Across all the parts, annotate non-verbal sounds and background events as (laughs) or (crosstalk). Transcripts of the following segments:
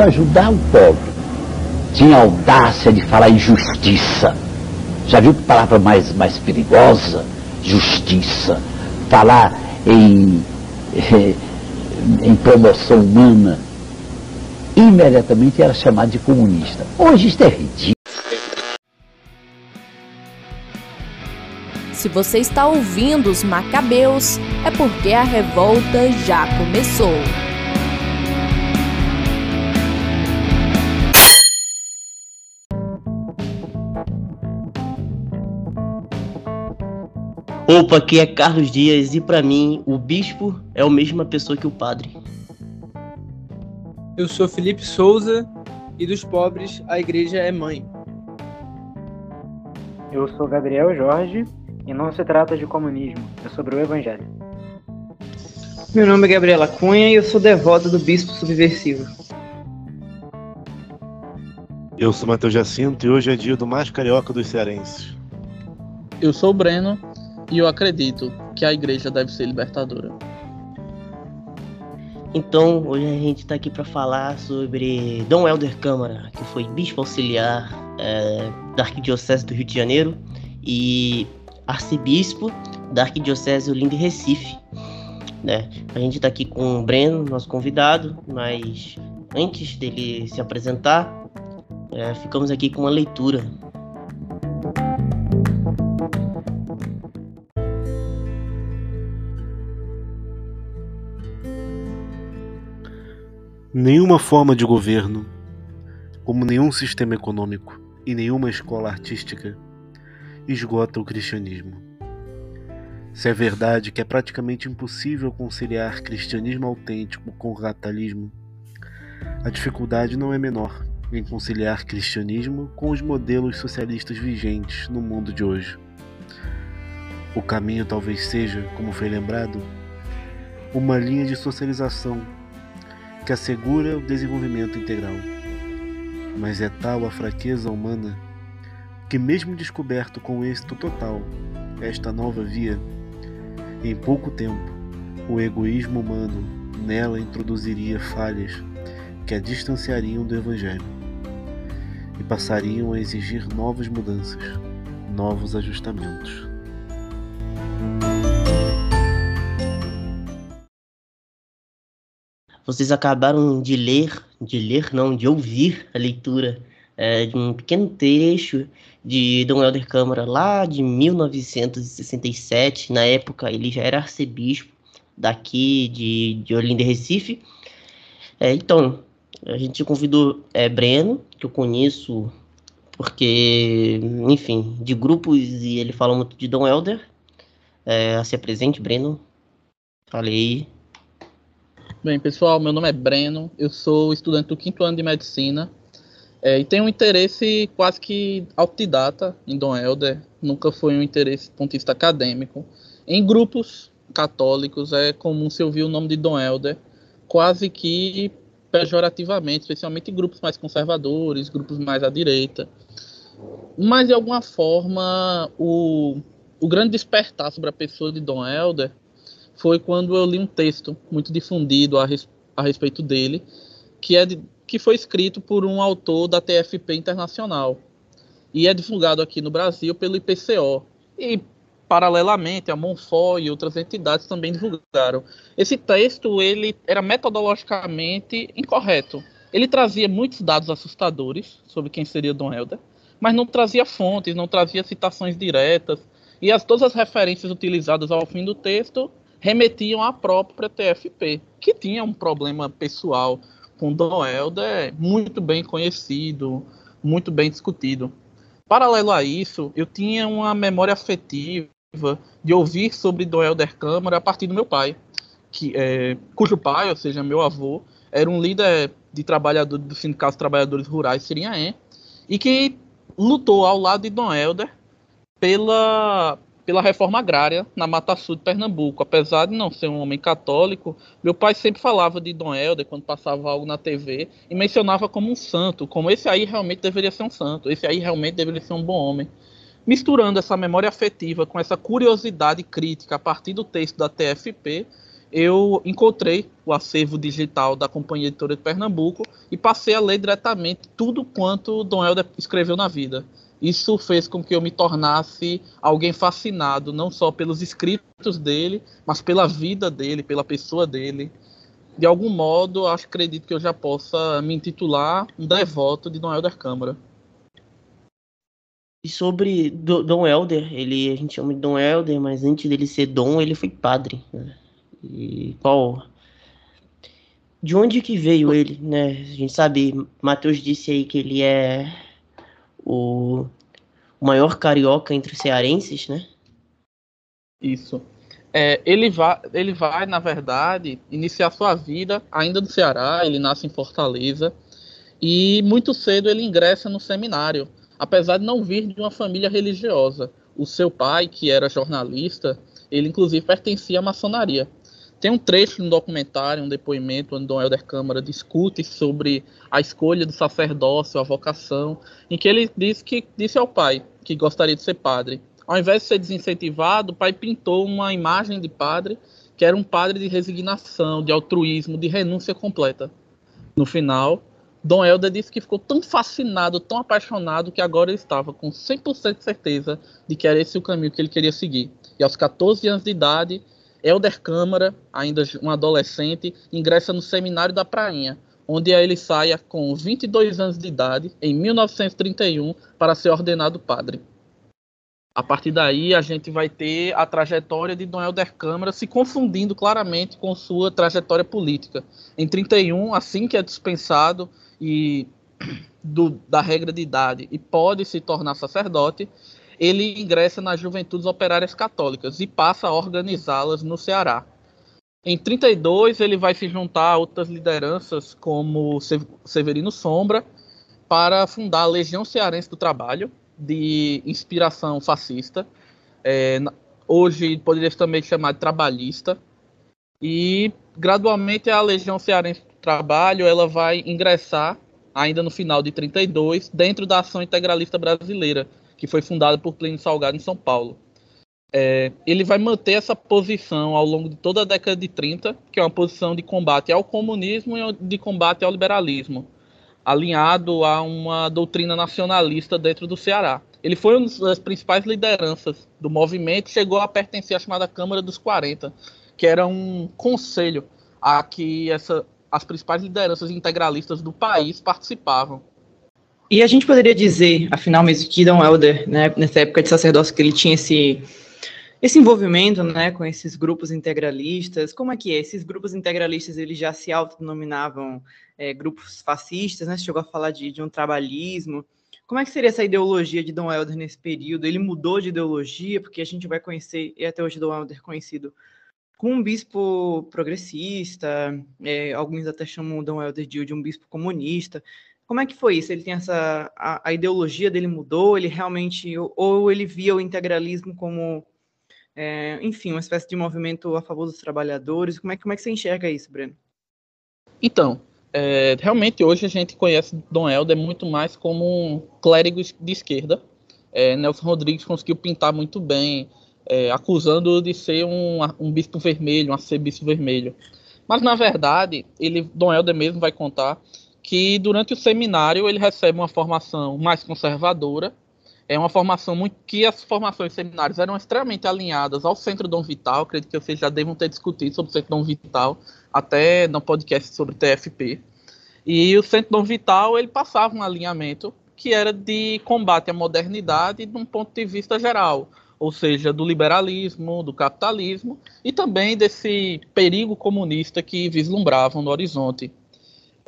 ajudar o pobre. Tinha audácia de falar em justiça. Já viu que palavra mais, mais perigosa? Justiça. Falar em, (laughs) em promoção humana. Imediatamente era chamado de comunista. Hoje isso é ridículo. Se você está ouvindo os Macabeus, é porque a revolta já começou. Opa, aqui é Carlos Dias e para mim o bispo é a mesma pessoa que o padre. Eu sou Felipe Souza e dos pobres a igreja é mãe. Eu sou Gabriel Jorge e não se trata de comunismo, é sobre o Evangelho. Meu nome é Gabriela Cunha e eu sou devota do Bispo Subversivo. Eu sou Matheus Jacinto e hoje é dia do mais carioca dos cearenses. Eu sou o Breno e eu acredito que a igreja deve ser libertadora. Então, hoje a gente está aqui para falar sobre Dom Helder Câmara, que foi bispo auxiliar é, da Arquidiocese do Rio de Janeiro e arcebispo da Arquidiocese Olinda e Recife. Né? A gente está aqui com o Breno, nosso convidado, mas antes dele se apresentar, é, ficamos aqui com uma leitura. Nenhuma forma de governo, como nenhum sistema econômico e nenhuma escola artística, esgota o cristianismo. Se é verdade que é praticamente impossível conciliar cristianismo autêntico com ratalismo, a dificuldade não é menor em conciliar cristianismo com os modelos socialistas vigentes no mundo de hoje. O caminho talvez seja, como foi lembrado, uma linha de socialização que assegura o desenvolvimento integral. Mas é tal a fraqueza humana que, mesmo descoberto com êxito total esta nova via, em pouco tempo o egoísmo humano nela introduziria falhas que a distanciariam do Evangelho e passariam a exigir novas mudanças, novos ajustamentos. Vocês acabaram de ler, de ler não, de ouvir a leitura é, de um pequeno trecho de Dom Helder Câmara, lá de 1967. Na época, ele já era arcebispo daqui de, de Olinda e Recife. É, então, a gente convidou é, Breno, que eu conheço porque, enfim, de grupos e ele fala muito de Dom Helder. É, se apresente, Breno. Falei. Bem, pessoal, meu nome é Breno, eu sou estudante do quinto ano de medicina é, e tem um interesse quase que autodidata em Dom Helder, nunca foi um interesse ponto de vista acadêmico. Em grupos católicos é comum se ouvir o nome de Dom Helder quase que pejorativamente, especialmente em grupos mais conservadores, grupos mais à direita. Mas, de alguma forma, o, o grande despertar sobre a pessoa de Dom Helder foi quando eu li um texto muito difundido a, res, a respeito dele, que é de, que foi escrito por um autor da TFP Internacional e é divulgado aqui no Brasil pelo IPCO. E, paralelamente, a Monfort e outras entidades também divulgaram. Esse texto ele era metodologicamente incorreto. Ele trazia muitos dados assustadores sobre quem seria Dom Helder, mas não trazia fontes, não trazia citações diretas, e as, todas as referências utilizadas ao fim do texto remetiam à própria TFP, que tinha um problema pessoal com Dom Helder muito bem conhecido, muito bem discutido. Paralelo a isso, eu tinha uma memória afetiva de ouvir sobre Dom Helder Câmara a partir do meu pai, que, é, cujo pai, ou seja, meu avô, era um líder de trabalhadores do Sindicato dos Trabalhadores Rurais Siriaém e que lutou ao lado de Dom Helder pela, pela reforma agrária na Mata Sul de Pernambuco. Apesar de não ser um homem católico, meu pai sempre falava de Dom Helder quando passava algo na TV e mencionava como um santo, como esse aí realmente deveria ser um santo, esse aí realmente deveria ser um bom homem. Misturando essa memória afetiva com essa curiosidade crítica a partir do texto da TFP, eu encontrei o acervo digital da Companhia Editora de Pernambuco e passei a ler diretamente tudo quanto Dom Helder escreveu na vida. Isso fez com que eu me tornasse alguém fascinado, não só pelos escritos dele, mas pela vida dele, pela pessoa dele. De algum modo, acho acredito que eu já possa me intitular um devoto de Dom Helder Câmara. E sobre Dom Helder, ele a gente chama de Dom Helder, mas antes dele ser Dom, ele foi padre. Né? E qual de onde que veio ele, né? A gente sabe, Matheus disse aí que ele é o maior carioca entre os cearenses, né? Isso. É, ele, vai, ele vai, na verdade, iniciar sua vida ainda no Ceará, ele nasce em Fortaleza, e muito cedo ele ingressa no seminário, apesar de não vir de uma família religiosa. O seu pai, que era jornalista, ele inclusive pertencia à maçonaria. Tem um trecho no documentário, um depoimento, onde Dom Helder Câmara discute sobre a escolha do sacerdócio, a vocação, em que ele diz que disse ao pai que gostaria de ser padre. Ao invés de ser desincentivado, o pai pintou uma imagem de padre que era um padre de resignação, de altruísmo, de renúncia completa. No final, Dom Helder disse que ficou tão fascinado, tão apaixonado, que agora ele estava com 100% de certeza de que era esse o caminho que ele queria seguir. E aos 14 anos de idade, Helder Câmara, ainda um adolescente, ingressa no Seminário da Prainha, onde ele saia com 22 anos de idade, em 1931, para ser ordenado padre. A partir daí, a gente vai ter a trajetória de Dom Helder Câmara se confundindo claramente com sua trajetória política. Em 31, assim que é dispensado e (coughs) do, da regra de idade e pode se tornar sacerdote, ele ingressa nas Juventudes Operárias Católicas e passa a organizá-las no Ceará. Em 32, ele vai se juntar a outras lideranças, como Severino Sombra, para fundar a Legião Cearense do Trabalho, de inspiração fascista. É, hoje poderia também chamar de trabalhista. E gradualmente a Legião Cearense do Trabalho ela vai ingressar, ainda no final de 32, dentro da Ação Integralista Brasileira, que foi fundada por Plínio Salgado em São Paulo. É, ele vai manter essa posição ao longo de toda a década de 30, que é uma posição de combate ao comunismo e de combate ao liberalismo, alinhado a uma doutrina nacionalista dentro do Ceará. Ele foi uma das principais lideranças do movimento, chegou a pertencer à chamada Câmara dos 40, que era um conselho a que essa, as principais lideranças integralistas do país participavam. E a gente poderia dizer, afinal, mesmo que Dom Helder, né, nessa época de sacerdócio, que ele tinha esse, esse envolvimento, né, com esses grupos integralistas. Como é que é? Esses grupos integralistas, eles já se autodenominavam é, grupos fascistas, né? Você chegou a falar de, de um trabalhismo. Como é que seria essa ideologia de Dom Helder nesse período? Ele mudou de ideologia, porque a gente vai conhecer, e até hoje Dom Helder conhecido com um bispo progressista, é, alguns até chamam Dom Helder de, de um bispo comunista. Como é que foi isso? Ele tem essa. A, a ideologia dele mudou? Ele realmente. Ou ele via o integralismo como. É, enfim, uma espécie de movimento a favor dos trabalhadores? Como é, como é que você enxerga isso, Breno? Então, é, realmente hoje a gente conhece Dom Helder muito mais como um clérigo de esquerda. É, Nelson Rodrigues conseguiu pintar muito bem, é, acusando de ser um, um bispo vermelho, um arcebispo vermelho. Mas na verdade, ele, Dom Helder mesmo vai contar que durante o seminário ele recebe uma formação mais conservadora, é uma formação muito que as formações seminários eram extremamente alinhadas ao Centro Dom Vital, acredito que vocês já devam ter discutido sobre o Centro Dom Vital, até no podcast sobre TFP. E o Centro Dom Vital, ele passava um alinhamento que era de combate à modernidade de um ponto de vista geral, ou seja, do liberalismo, do capitalismo e também desse perigo comunista que vislumbravam no horizonte.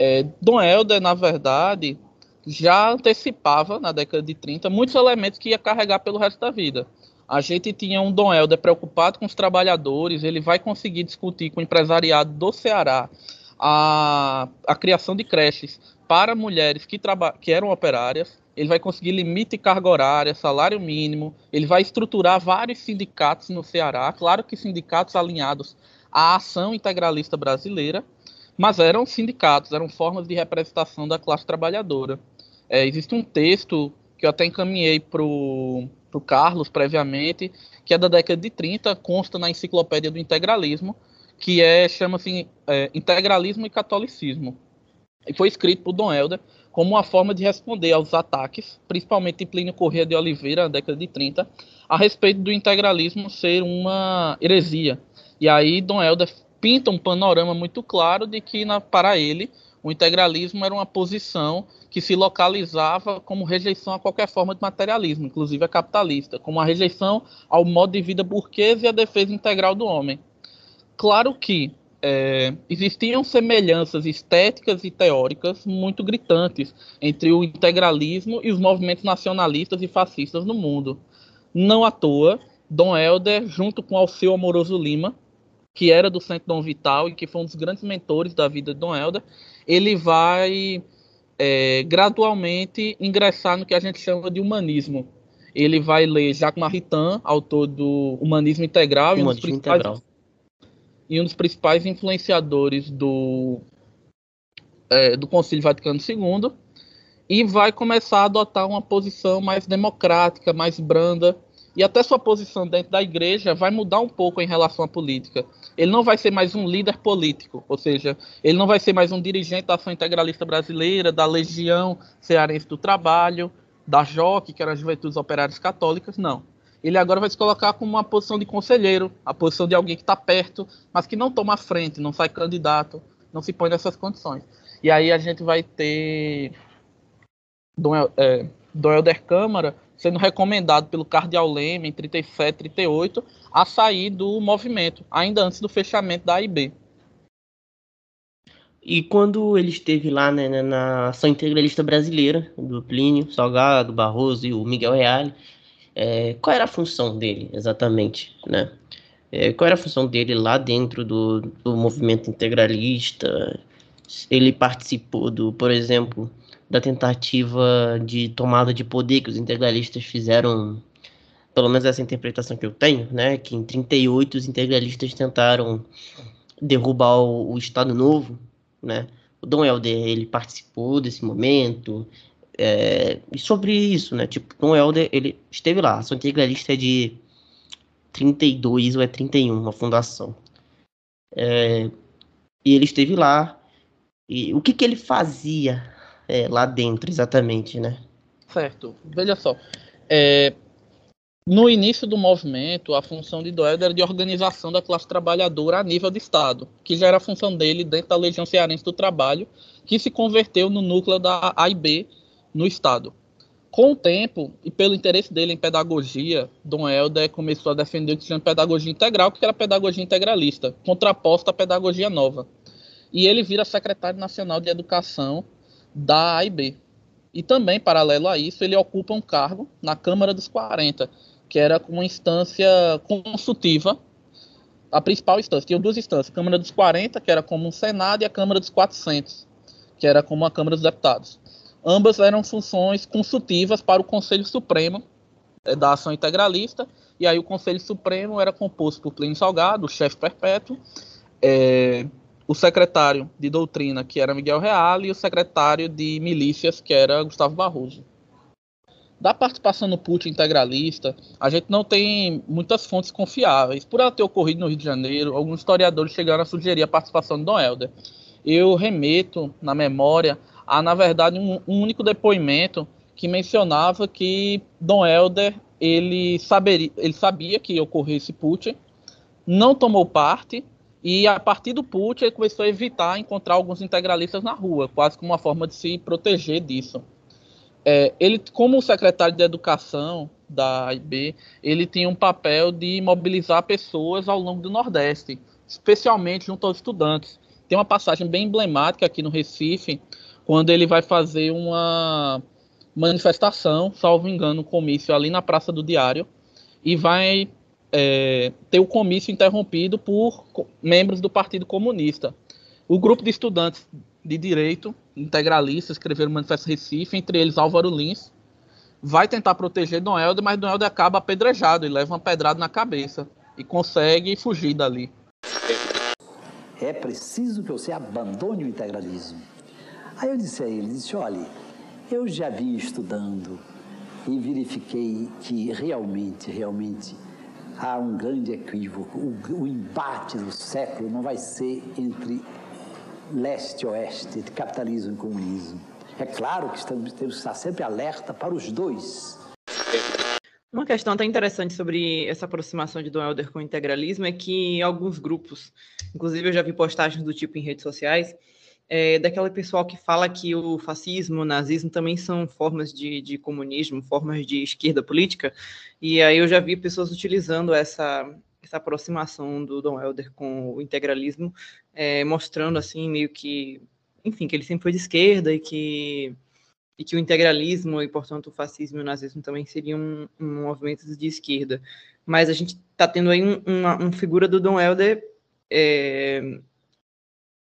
É, Dom Helder, na verdade, já antecipava, na década de 30, muitos elementos que ia carregar pelo resto da vida. A gente tinha um Dom Helder preocupado com os trabalhadores, ele vai conseguir discutir com o empresariado do Ceará a, a criação de creches para mulheres que, que eram operárias, ele vai conseguir limite de carga horária, salário mínimo, ele vai estruturar vários sindicatos no Ceará, claro que sindicatos alinhados à ação integralista brasileira, mas eram sindicatos, eram formas de representação da classe trabalhadora. É, existe um texto que eu até encaminhei para o Carlos previamente, que é da década de 30, consta na enciclopédia do integralismo, que é chama-se é, Integralismo e Catolicismo. E foi escrito por Dom Helder como uma forma de responder aos ataques, principalmente de Plínio Corrêa de Oliveira, na década de 30, a respeito do integralismo ser uma heresia. E aí Dom Helder pinta um panorama muito claro de que, na, para ele, o integralismo era uma posição que se localizava como rejeição a qualquer forma de materialismo, inclusive a capitalista, como a rejeição ao modo de vida burguês e a defesa integral do homem. Claro que é, existiam semelhanças estéticas e teóricas muito gritantes entre o integralismo e os movimentos nacionalistas e fascistas no mundo. Não à toa, Dom Helder, junto com Alceu Amoroso Lima, que era do Centro Dom Vital e que foi um dos grandes mentores da vida de Dom Helder, ele vai é, gradualmente ingressar no que a gente chama de humanismo. Ele vai ler Jacques Maritain, autor do Humanismo Integral, Humanismo e um dos principais integral e um dos principais influenciadores do, é, do Concílio Vaticano II, e vai começar a adotar uma posição mais democrática, mais branda, e até sua posição dentro da igreja vai mudar um pouco em relação à política. Ele não vai ser mais um líder político, ou seja, ele não vai ser mais um dirigente da Ação Integralista Brasileira, da Legião Cearense do Trabalho, da JOC, que era as Juventudes Operárias Católicas, não ele agora vai se colocar como uma posição de conselheiro, a posição de alguém que está perto, mas que não toma frente, não sai candidato, não se põe nessas condições. E aí a gente vai ter Dom, é, Dom Helder Câmara sendo recomendado pelo Cardeal Leme em 37, e 38 a sair do movimento, ainda antes do fechamento da AIB. E quando ele esteve lá né, na Ação Integralista Brasileira, do Plínio, Salgado, Barroso e o Miguel Reale, é, qual era a função dele exatamente, né? É, qual era a função dele lá dentro do, do movimento integralista? Ele participou do, por exemplo, da tentativa de tomada de poder que os integralistas fizeram, pelo menos essa interpretação que eu tenho, né? Que em 38 os integralistas tentaram derrubar o, o Estado Novo, né? O Dom Helder, ele participou desse momento, é, e sobre isso, né? Tipo, Tom Helder, ele esteve lá. A sua integralista é de 32 ou é 31, a fundação. É, e ele esteve lá. E o que, que ele fazia é, lá dentro, exatamente, né? Certo. Veja só. É, no início do movimento, a função de Doelder era de organização da classe trabalhadora a nível de Estado, que já era a função dele dentro da Legião Cearense do Trabalho, que se converteu no núcleo da AIB no Estado. Com o tempo, e pelo interesse dele em pedagogia, Dom Helder começou a defender o que se chama pedagogia integral, que era pedagogia integralista, contraposta à pedagogia nova. E ele vira secretário nacional de educação da AIB. E também, paralelo a isso, ele ocupa um cargo na Câmara dos 40, que era uma instância consultiva, a principal instância. Tinha duas instâncias, a Câmara dos 40, que era como um Senado, e a Câmara dos 400, que era como a Câmara dos Deputados. Ambas eram funções consultivas para o Conselho Supremo é, da Ação Integralista, e aí o Conselho Supremo era composto por Plínio Salgado, o chefe perpétuo, é, o secretário de doutrina, que era Miguel Real, e o secretário de milícias, que era Gustavo Barroso. Da participação no put integralista, a gente não tem muitas fontes confiáveis. Por ela ter ocorrido no Rio de Janeiro, alguns historiadores chegaram a sugerir a participação de Dom Helder. Eu remeto na memória há, na verdade, um, um único depoimento que mencionava que Dom Helder ele, saberia, ele sabia que ia ocorrer esse put, não tomou parte, e a partir do put ele começou a evitar encontrar alguns integralistas na rua, quase como uma forma de se proteger disso. É, ele, como secretário de Educação da AIB, ele tinha um papel de mobilizar pessoas ao longo do Nordeste, especialmente junto aos estudantes. Tem uma passagem bem emblemática aqui no Recife, quando ele vai fazer uma manifestação, salvo engano, um comício ali na Praça do Diário, e vai é, ter o comício interrompido por membros do Partido Comunista. O grupo de estudantes de direito integralistas escreveram o Manifesto Recife, entre eles Álvaro Lins, vai tentar proteger Dom Helder, mas Dom Helder acaba apedrejado e leva uma pedrada na cabeça e consegue fugir dali. É preciso que você abandone o integralismo. Aí eu disse a ele, disse, olha, eu já vim estudando e verifiquei que realmente, realmente há um grande equívoco. O, o embate do século não vai ser entre leste e oeste, entre capitalismo e comunismo. É claro que estamos, temos que estar sempre alerta para os dois. Uma questão até interessante sobre essa aproximação de Dom Helder com o integralismo é que alguns grupos, inclusive eu já vi postagens do tipo em redes sociais, é, daquele pessoal que fala que o fascismo, o nazismo também são formas de, de comunismo, formas de esquerda política, e aí eu já vi pessoas utilizando essa, essa aproximação do Dom Helder com o integralismo, é, mostrando assim meio que, enfim, que ele sempre foi de esquerda e que e que o integralismo e, portanto, o fascismo e o nazismo também seriam um, um movimentos de esquerda. Mas a gente está tendo aí um, uma, uma, figura do Dom Helder é,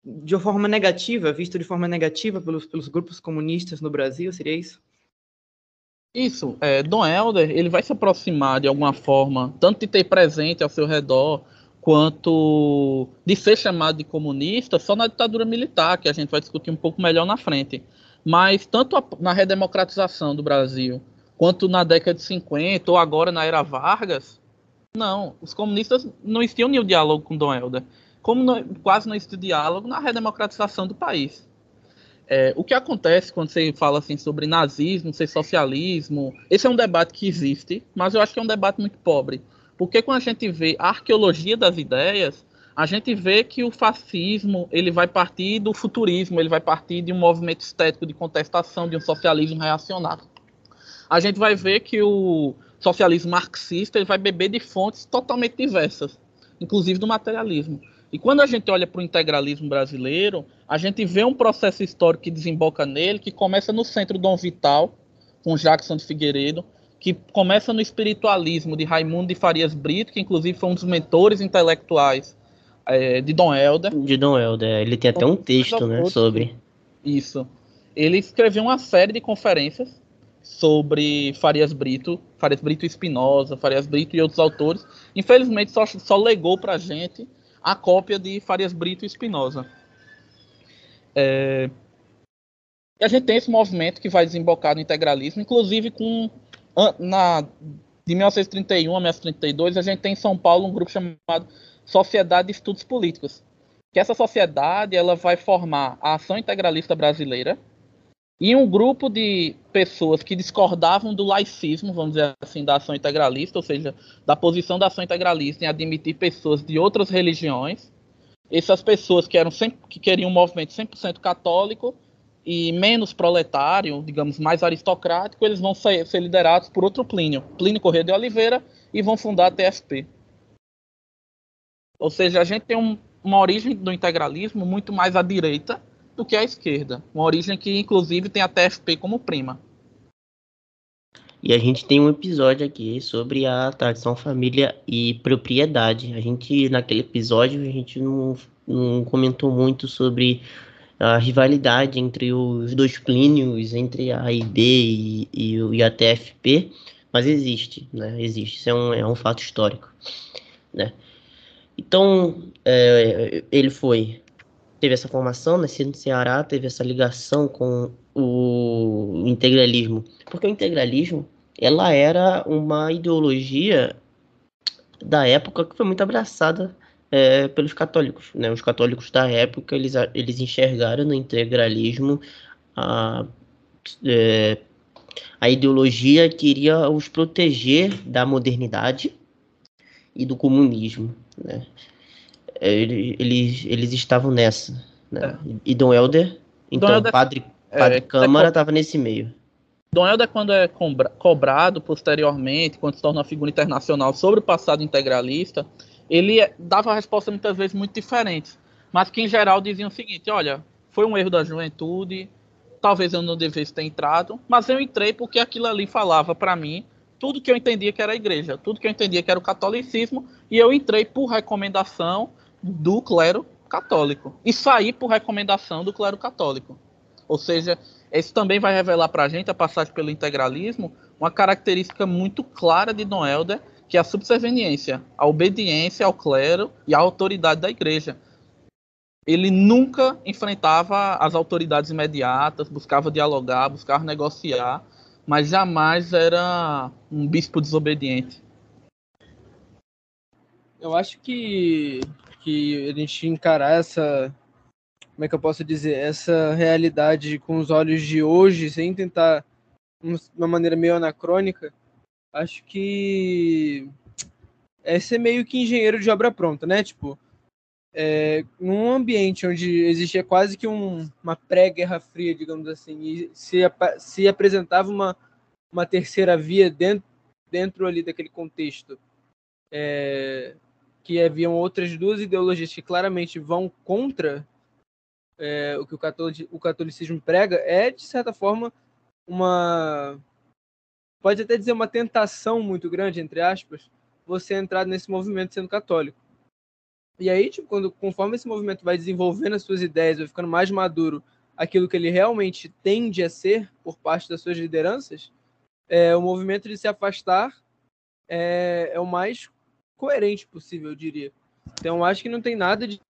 de forma negativa, visto de forma negativa pelos, pelos grupos comunistas no Brasil, seria isso? Isso, é, Dom Helder, ele vai se aproximar de alguma forma, tanto de ter presente ao seu redor, quanto de ser chamado de comunista, só na ditadura militar, que a gente vai discutir um pouco melhor na frente. Mas tanto a, na redemocratização do Brasil, quanto na década de 50, ou agora na era Vargas, não, os comunistas não existiam nenhum diálogo com Dom Helder. Como não, quase não existe diálogo na redemocratização do país. É, o que acontece quando você fala assim sobre nazismo, ser socialismo, esse é um debate que existe, mas eu acho que é um debate muito pobre. Porque quando a gente vê a arqueologia das ideias, a gente vê que o fascismo ele vai partir do futurismo, ele vai partir de um movimento estético de contestação, de um socialismo reacionário. A gente vai ver que o socialismo marxista ele vai beber de fontes totalmente diversas, inclusive do materialismo. E quando a gente olha para o integralismo brasileiro, a gente vê um processo histórico que desemboca nele, que começa no centro Dom Vital, com Jackson de Figueiredo, que começa no espiritualismo de Raimundo de Farias Brito, que inclusive foi um dos mentores intelectuais é, de Dom Helder. De Dom Helder, ele tem até um texto, né, sobre. Isso. Ele escreveu uma série de conferências sobre Farias Brito, Farias Brito Espinosa, Farias Brito e outros autores. Infelizmente, só, só legou para a gente a cópia de Farias Brito e Espinosa. É... E a gente tem esse movimento que vai desembocar no integralismo, inclusive com na de 1931 a 1932, a gente tem em São Paulo um grupo chamado Sociedade de Estudos Políticos. Que essa sociedade ela vai formar a Ação Integralista Brasileira e um grupo de pessoas que discordavam do laicismo, vamos dizer assim, da ação integralista, ou seja, da posição da ação integralista em admitir pessoas de outras religiões. Essas pessoas que eram sempre, que queriam um movimento 100% católico e menos proletário, digamos, mais aristocrático, eles vão ser, ser liderados por outro Plínio, Plínio Corrêa de Oliveira, e vão fundar a TFP. Ou seja, a gente tem um, uma origem do integralismo muito mais à direita do que à esquerda. Uma origem que, inclusive, tem a TFP como prima. E a gente tem um episódio aqui sobre a tradição, família e propriedade. A gente, naquele episódio, a gente não, não comentou muito sobre a rivalidade entre os dois Plínios, entre a AIB e, e, e, a TFP, mas existe, né? Existe, isso é um, é um fato histórico, né? Então, é, ele foi, teve essa formação, nasceu no Ceará, teve essa ligação com o integralismo, porque o integralismo, ela era uma ideologia da época que foi muito abraçada é, pelos católicos, né? Os católicos da época, eles, eles enxergaram no integralismo a, é, a ideologia que iria os proteger da modernidade e do comunismo, né? É, eles, eles estavam nessa, né? É. E Dom Helder, então, Dom Helder, padre, é, padre é, Câmara estava nesse meio. Dom Helder, quando é cobrado posteriormente, quando se torna uma figura internacional sobre o passado integralista, ele dava respostas muitas vezes muito diferentes, mas que em geral diziam o seguinte: olha, foi um erro da juventude, talvez eu não devesse ter entrado, mas eu entrei porque aquilo ali falava para mim tudo que eu entendia que era a igreja, tudo que eu entendia que era o catolicismo, e eu entrei por recomendação do clero católico e saí por recomendação do clero católico. Ou seja, isso também vai revelar para a gente, a passagem pelo integralismo, uma característica muito clara de Dom Helder, que é a subserviência, a obediência ao clero e à autoridade da igreja. Ele nunca enfrentava as autoridades imediatas, buscava dialogar, buscava negociar, mas jamais era um bispo desobediente. eu acho que, que a gente encarar essa. Como é que eu posso dizer? Essa realidade com os olhos de hoje, sem tentar uma maneira meio anacrônica, acho que é ser meio que engenheiro de obra pronta, né? Tipo, é, num ambiente onde existia quase que um, uma pré-guerra fria, digamos assim, e se, se apresentava uma, uma terceira via dentro, dentro ali daquele contexto, é, que haviam outras duas ideologias que claramente vão contra é, o que o, catolicismo prega, é, de certa forma, uma. Pode até dizer uma tentação muito grande, entre aspas, você entrar nesse movimento sendo católico. E aí, tipo, quando, conforme esse movimento vai desenvolvendo as suas ideias, vai ficando mais maduro aquilo que ele realmente tende a ser por parte das suas lideranças, é, o movimento de se afastar é, é o mais coerente possível, eu diria. Então, acho que não tem nada de,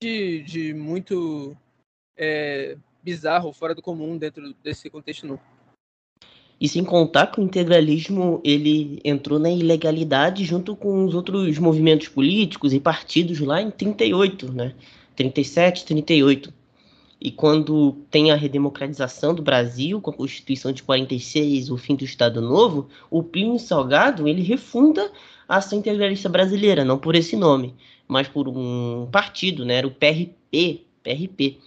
de, de muito é, bizarro, fora do comum dentro desse contexto novo. E sem contar que o integralismo ele entrou na ilegalidade junto com os outros movimentos políticos e partidos lá em 38, né? 37, 38. E quando tem a redemocratização do Brasil, com a Constituição de 46, o fim do Estado Novo, o Plínio Salgado ele refunda a ação integralista brasileira, não por esse nome, mas por um partido, né? Era o PRP, PRP.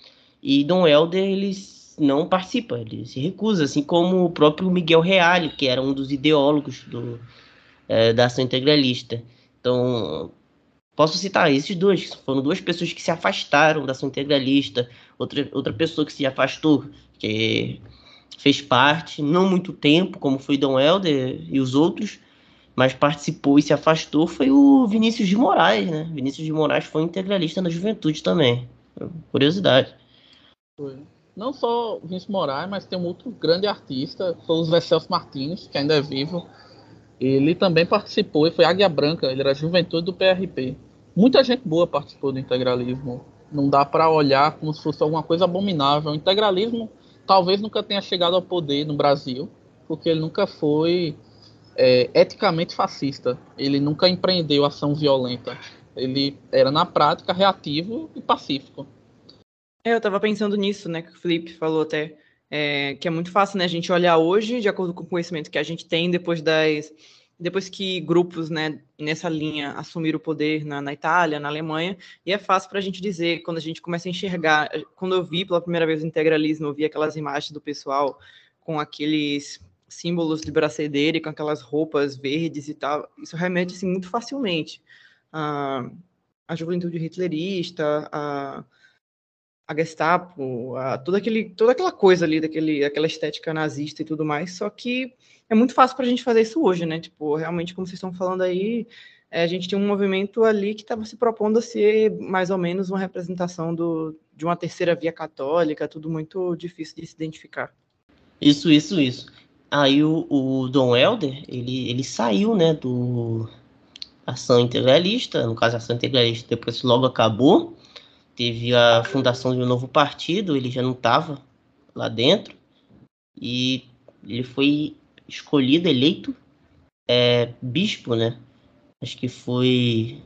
E Dom Helder eles não participa, ele se recusa, assim como o próprio Miguel Reale, que era um dos ideólogos do, é, da ação integralista. Então, posso citar esses dois, foram duas pessoas que se afastaram da ação integralista, outra, outra pessoa que se afastou, que fez parte, não muito tempo, como foi Dom Helder e os outros, mas participou e se afastou, foi o Vinícius de Moraes, né? Vinícius de Moraes foi integralista na juventude também. Curiosidade. Foi não só Vince Moraes, mas tem um outro grande artista, foi o Zé Martins, que ainda é vivo. Ele também participou, e foi Águia Branca, ele era juventude do PRP. Muita gente boa participou do integralismo. Não dá para olhar como se fosse alguma coisa abominável. O integralismo talvez nunca tenha chegado ao poder no Brasil, porque ele nunca foi é, eticamente fascista. Ele nunca empreendeu ação violenta. Ele era, na prática, reativo e pacífico. É, eu estava pensando nisso, né, que o Felipe falou até, é, que é muito fácil, né, a gente olhar hoje, de acordo com o conhecimento que a gente tem depois das, depois que grupos, né, nessa linha assumiram o poder na, na Itália, na Alemanha, e é fácil para a gente dizer, quando a gente começa a enxergar, quando eu vi pela primeira vez o integralismo, eu vi aquelas imagens do pessoal com aqueles símbolos de bracedeira e com aquelas roupas verdes e tal, isso remete, assim, muito facilmente a, a juventude hitlerista, a a Gestapo, a, aquele, toda aquela coisa ali, daquele, aquela estética nazista e tudo mais, só que é muito fácil para a gente fazer isso hoje, né? Tipo, realmente, como vocês estão falando aí, é, a gente tinha um movimento ali que estava se propondo a ser mais ou menos uma representação do, de uma terceira via católica, tudo muito difícil de se identificar. Isso, isso, isso. Aí o, o Dom Helder, ele, ele saiu, né, do Ação Integralista, no caso, Ação Integralista depois logo acabou, teve a fundação de um novo partido, ele já não estava lá dentro, e ele foi escolhido, eleito é, bispo, né? Acho que foi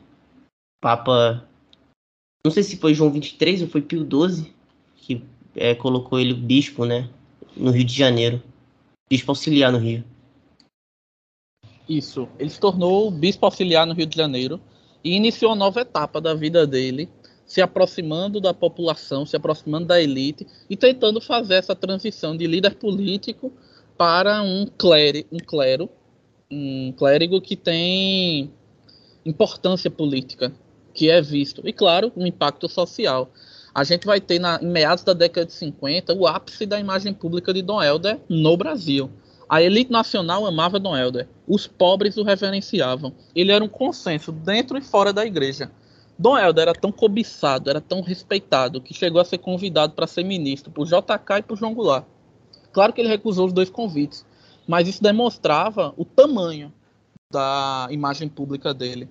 Papa. Não sei se foi João 23 ou foi Pio XII que é, colocou ele bispo, né? No Rio de Janeiro. Bispo auxiliar no Rio. Isso. Ele se tornou bispo auxiliar no Rio de Janeiro e iniciou a nova etapa da vida dele, se aproximando da população, se aproximando da elite e tentando fazer essa transição de líder político para um, clero, um clero, um clérigo que tem importância política, que é visto. E, claro, um impacto social. A gente vai ter, na, em meados da década de 50, o ápice da imagem pública de Dom Helder no Brasil. A elite nacional amava Dom Helder. Os pobres o reverenciavam. Ele era um consenso dentro e fora da igreja. Dom Helder era tão cobiçado, era tão respeitado, que chegou a ser convidado para ser ministro por JK e por João Goulart. Claro que ele recusou os dois convites, mas isso demonstrava o tamanho da imagem pública dele.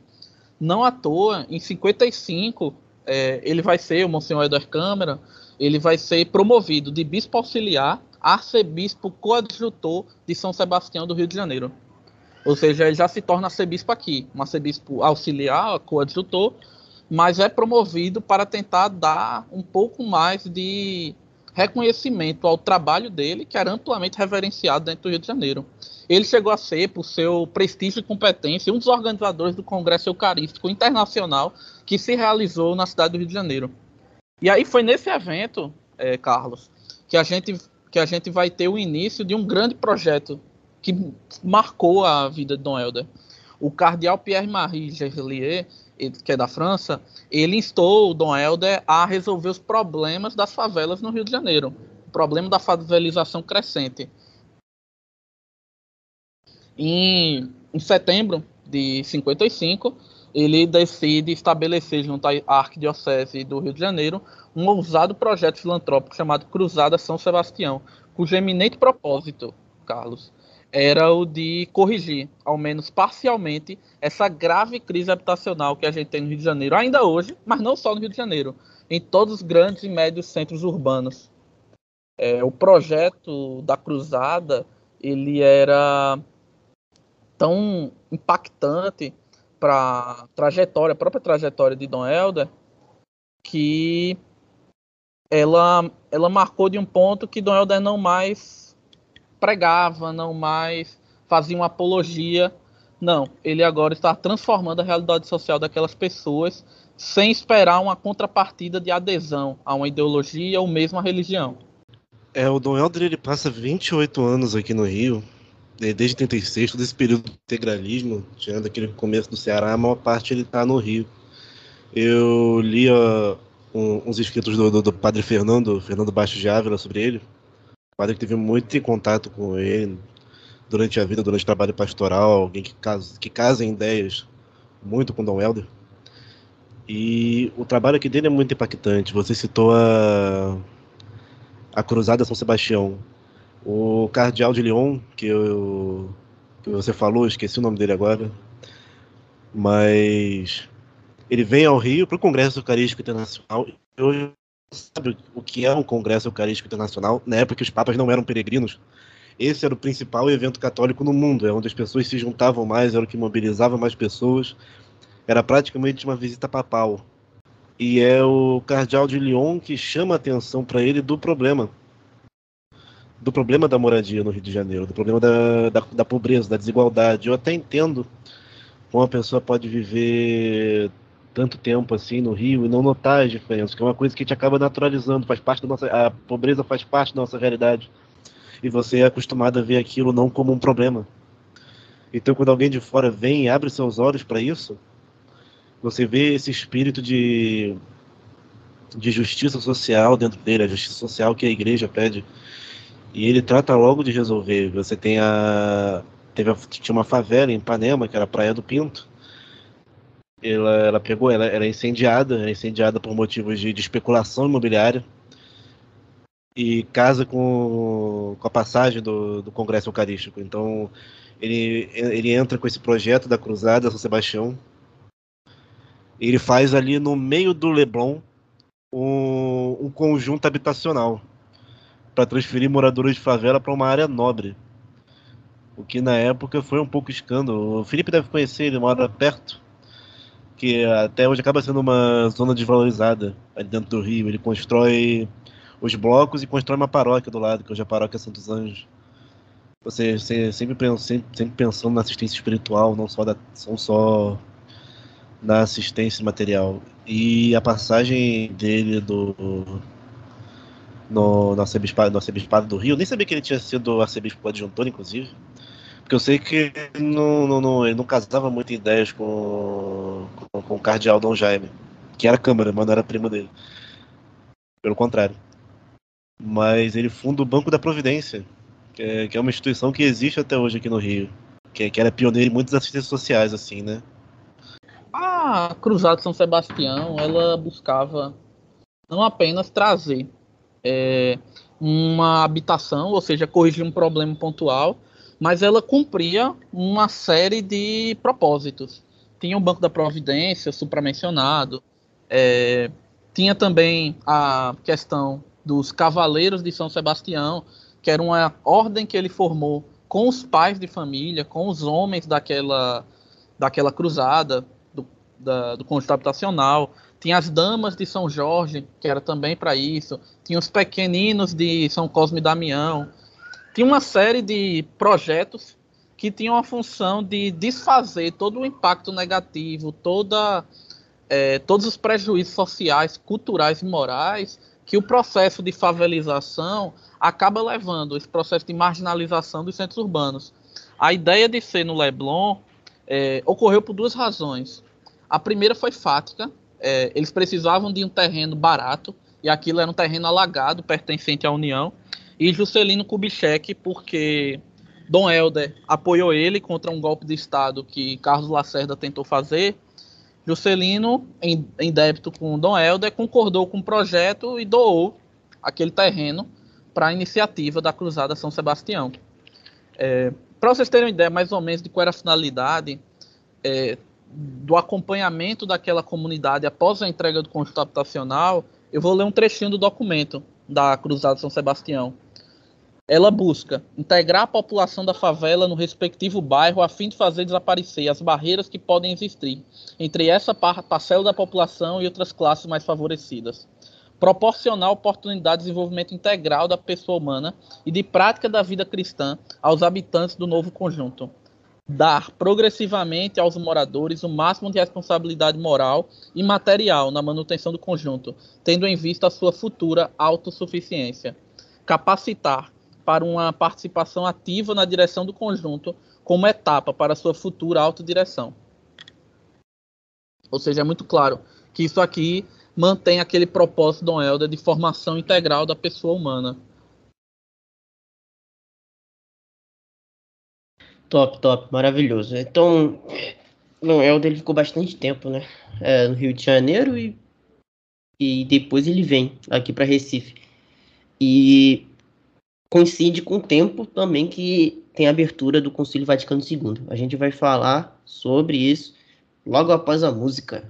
Não à toa, em 55, é, ele vai ser, o Monsenhor Eder Câmara, ele vai ser promovido de bispo auxiliar a arcebispo coadjutor de São Sebastião do Rio de Janeiro. Ou seja, ele já se torna arcebispo aqui, um arcebispo auxiliar, coadjutor, mas é promovido para tentar dar um pouco mais de reconhecimento ao trabalho dele, que era amplamente reverenciado dentro do Rio de Janeiro. Ele chegou a ser, por seu prestígio e competência, um dos organizadores do Congresso Eucarístico Internacional que se realizou na cidade do Rio de Janeiro. E aí foi nesse evento, é, Carlos, que a gente que a gente vai ter o início de um grande projeto que marcou a vida de Dom Helder. O cardeal Pierre-Marie Gerlier, que é da França, ele instou o Dom Helder a resolver os problemas das favelas no Rio de Janeiro. O problema da favelização crescente. Em, em setembro de 55, ele decide estabelecer junto à Arquidiocese do Rio de Janeiro um ousado projeto filantrópico chamado Cruzada São Sebastião, cujo eminente propósito, Carlos, era o de corrigir, ao menos parcialmente, essa grave crise habitacional que a gente tem no Rio de Janeiro, ainda hoje, mas não só no Rio de Janeiro, em todos os grandes e médios centros urbanos. É, o projeto da Cruzada ele era tão impactante para trajetória, a própria trajetória de Dom Helder, que ela, ela marcou de um ponto que Dom Helder não mais pregava, não mais fazia uma apologia. Não, ele agora está transformando a realidade social daquelas pessoas sem esperar uma contrapartida de adesão a uma ideologia ou mesmo a religião. É, o Dom Helder ele passa 28 anos aqui no Rio, desde 36, todo esse período de integralismo, tirando aquele começo do Ceará, a maior parte ele está no Rio. Eu li uh, um, uns escritos do, do, do, padre Fernando, Fernando Baixo de Ávila, sobre ele, padre que teve muito contato com ele durante a vida, durante o trabalho pastoral, alguém que casa, que casa em ideias muito com Dom Helder. E o trabalho aqui dele é muito impactante. Você citou a, a Cruzada São Sebastião. O Cardeal de Lyon, que, eu, que você falou, esqueci o nome dele agora, mas ele vem ao Rio para o Congresso Eucarístico Internacional. Eu sabe o que é um Congresso Eucarístico Internacional, na época que os papas não eram peregrinos. Esse era o principal evento católico no mundo, é onde as pessoas se juntavam mais, era o que mobilizava mais pessoas. Era praticamente uma visita papal. E é o cardeal de Lyon que chama a atenção para ele do problema. Do problema da moradia no Rio de Janeiro, do problema da, da, da pobreza, da desigualdade. Eu até entendo como uma pessoa pode viver tanto tempo assim no Rio e não notar as diferenças, que é uma coisa que a gente acaba naturalizando, faz parte da nossa. A pobreza faz parte da nossa realidade. E você é acostumado a ver aquilo não como um problema. Então, quando alguém de fora vem e abre seus olhos para isso, você vê esse espírito de, de justiça social dentro dele, a justiça social que a igreja pede. E ele trata logo de resolver. Você tem a. Teve a, tinha uma favela em Ipanema, que era a Praia do Pinto ela, ela pegou, ela, ela é incendiada, é incendiada por motivos de, de especulação imobiliária e casa com, com a passagem do, do Congresso Eucarístico. Então, ele, ele entra com esse projeto da Cruzada São Sebastião. Ele faz ali no meio do Leblon um, um conjunto habitacional para transferir moradores de favela para uma área nobre. O que na época foi um pouco escândalo. O Felipe deve conhecer, ele mora perto que até hoje acaba sendo uma zona desvalorizada ali dentro do Rio. Ele constrói os blocos e constrói uma paróquia do lado, que hoje é a paróquia Santos Anjos. Você, você sempre, sempre, sempre pensando na assistência espiritual, não só, da, não só na assistência material. E a passagem dele do no, no, arcebispado, do Rio, nem sabia que ele tinha sido arcebispo adjuntor, inclusive. Porque eu sei que não, não, não, ele não casava muito ideias com, com, com o cardeal Dom Jaime, que era Câmara, mas não era primo dele. Pelo contrário. Mas ele funda o Banco da Providência, que é, que é uma instituição que existe até hoje aqui no Rio. Que, que era pioneira em muitas assistências sociais, assim, né? A Cruzada São Sebastião, ela buscava não apenas trazer é, uma habitação, ou seja, corrigir um problema pontual, mas ela cumpria uma série de propósitos. Tinha o Banco da Providência, supramencionado, é, tinha também a questão dos Cavaleiros de São Sebastião, que era uma ordem que ele formou com os pais de família, com os homens daquela, daquela cruzada, do, da, do conjunto habitacional. Tinha as damas de São Jorge, que era também para isso. Tinha os pequeninos de São Cosme e Damião. Tinha uma série de projetos que tinham a função de desfazer todo o impacto negativo, toda, é, todos os prejuízos sociais, culturais e morais que o processo de favelização acaba levando, esse processo de marginalização dos centros urbanos. A ideia de ser no Leblon é, ocorreu por duas razões. A primeira foi fática, é, eles precisavam de um terreno barato, e aquilo era um terreno alagado, pertencente à União, e Juscelino Kubitschek, porque Dom Helder apoiou ele contra um golpe de Estado que Carlos Lacerda tentou fazer, Juscelino, em, em débito com Dom Helder, concordou com o projeto e doou aquele terreno para a iniciativa da Cruzada São Sebastião. É, para vocês terem uma ideia mais ou menos de qual era a finalidade é, do acompanhamento daquela comunidade após a entrega do conjunto habitacional, eu vou ler um trechinho do documento da Cruzada São Sebastião. Ela busca integrar a população da favela no respectivo bairro a fim de fazer desaparecer as barreiras que podem existir entre essa parcela da população e outras classes mais favorecidas. Proporcionar oportunidade de desenvolvimento integral da pessoa humana e de prática da vida cristã aos habitantes do novo conjunto. Dar progressivamente aos moradores o máximo de responsabilidade moral e material na manutenção do conjunto, tendo em vista a sua futura autossuficiência. Capacitar para uma participação ativa na direção do conjunto como etapa para sua futura autodireção. Ou seja, é muito claro que isso aqui mantém aquele propósito do Helder de formação integral da pessoa humana. Top, top, maravilhoso. Então, o Helder ele ficou bastante tempo, né? É, no Rio de Janeiro e, e depois ele vem aqui para Recife. E coincide com o tempo também que tem a abertura do Concílio Vaticano II. A gente vai falar sobre isso logo após a música.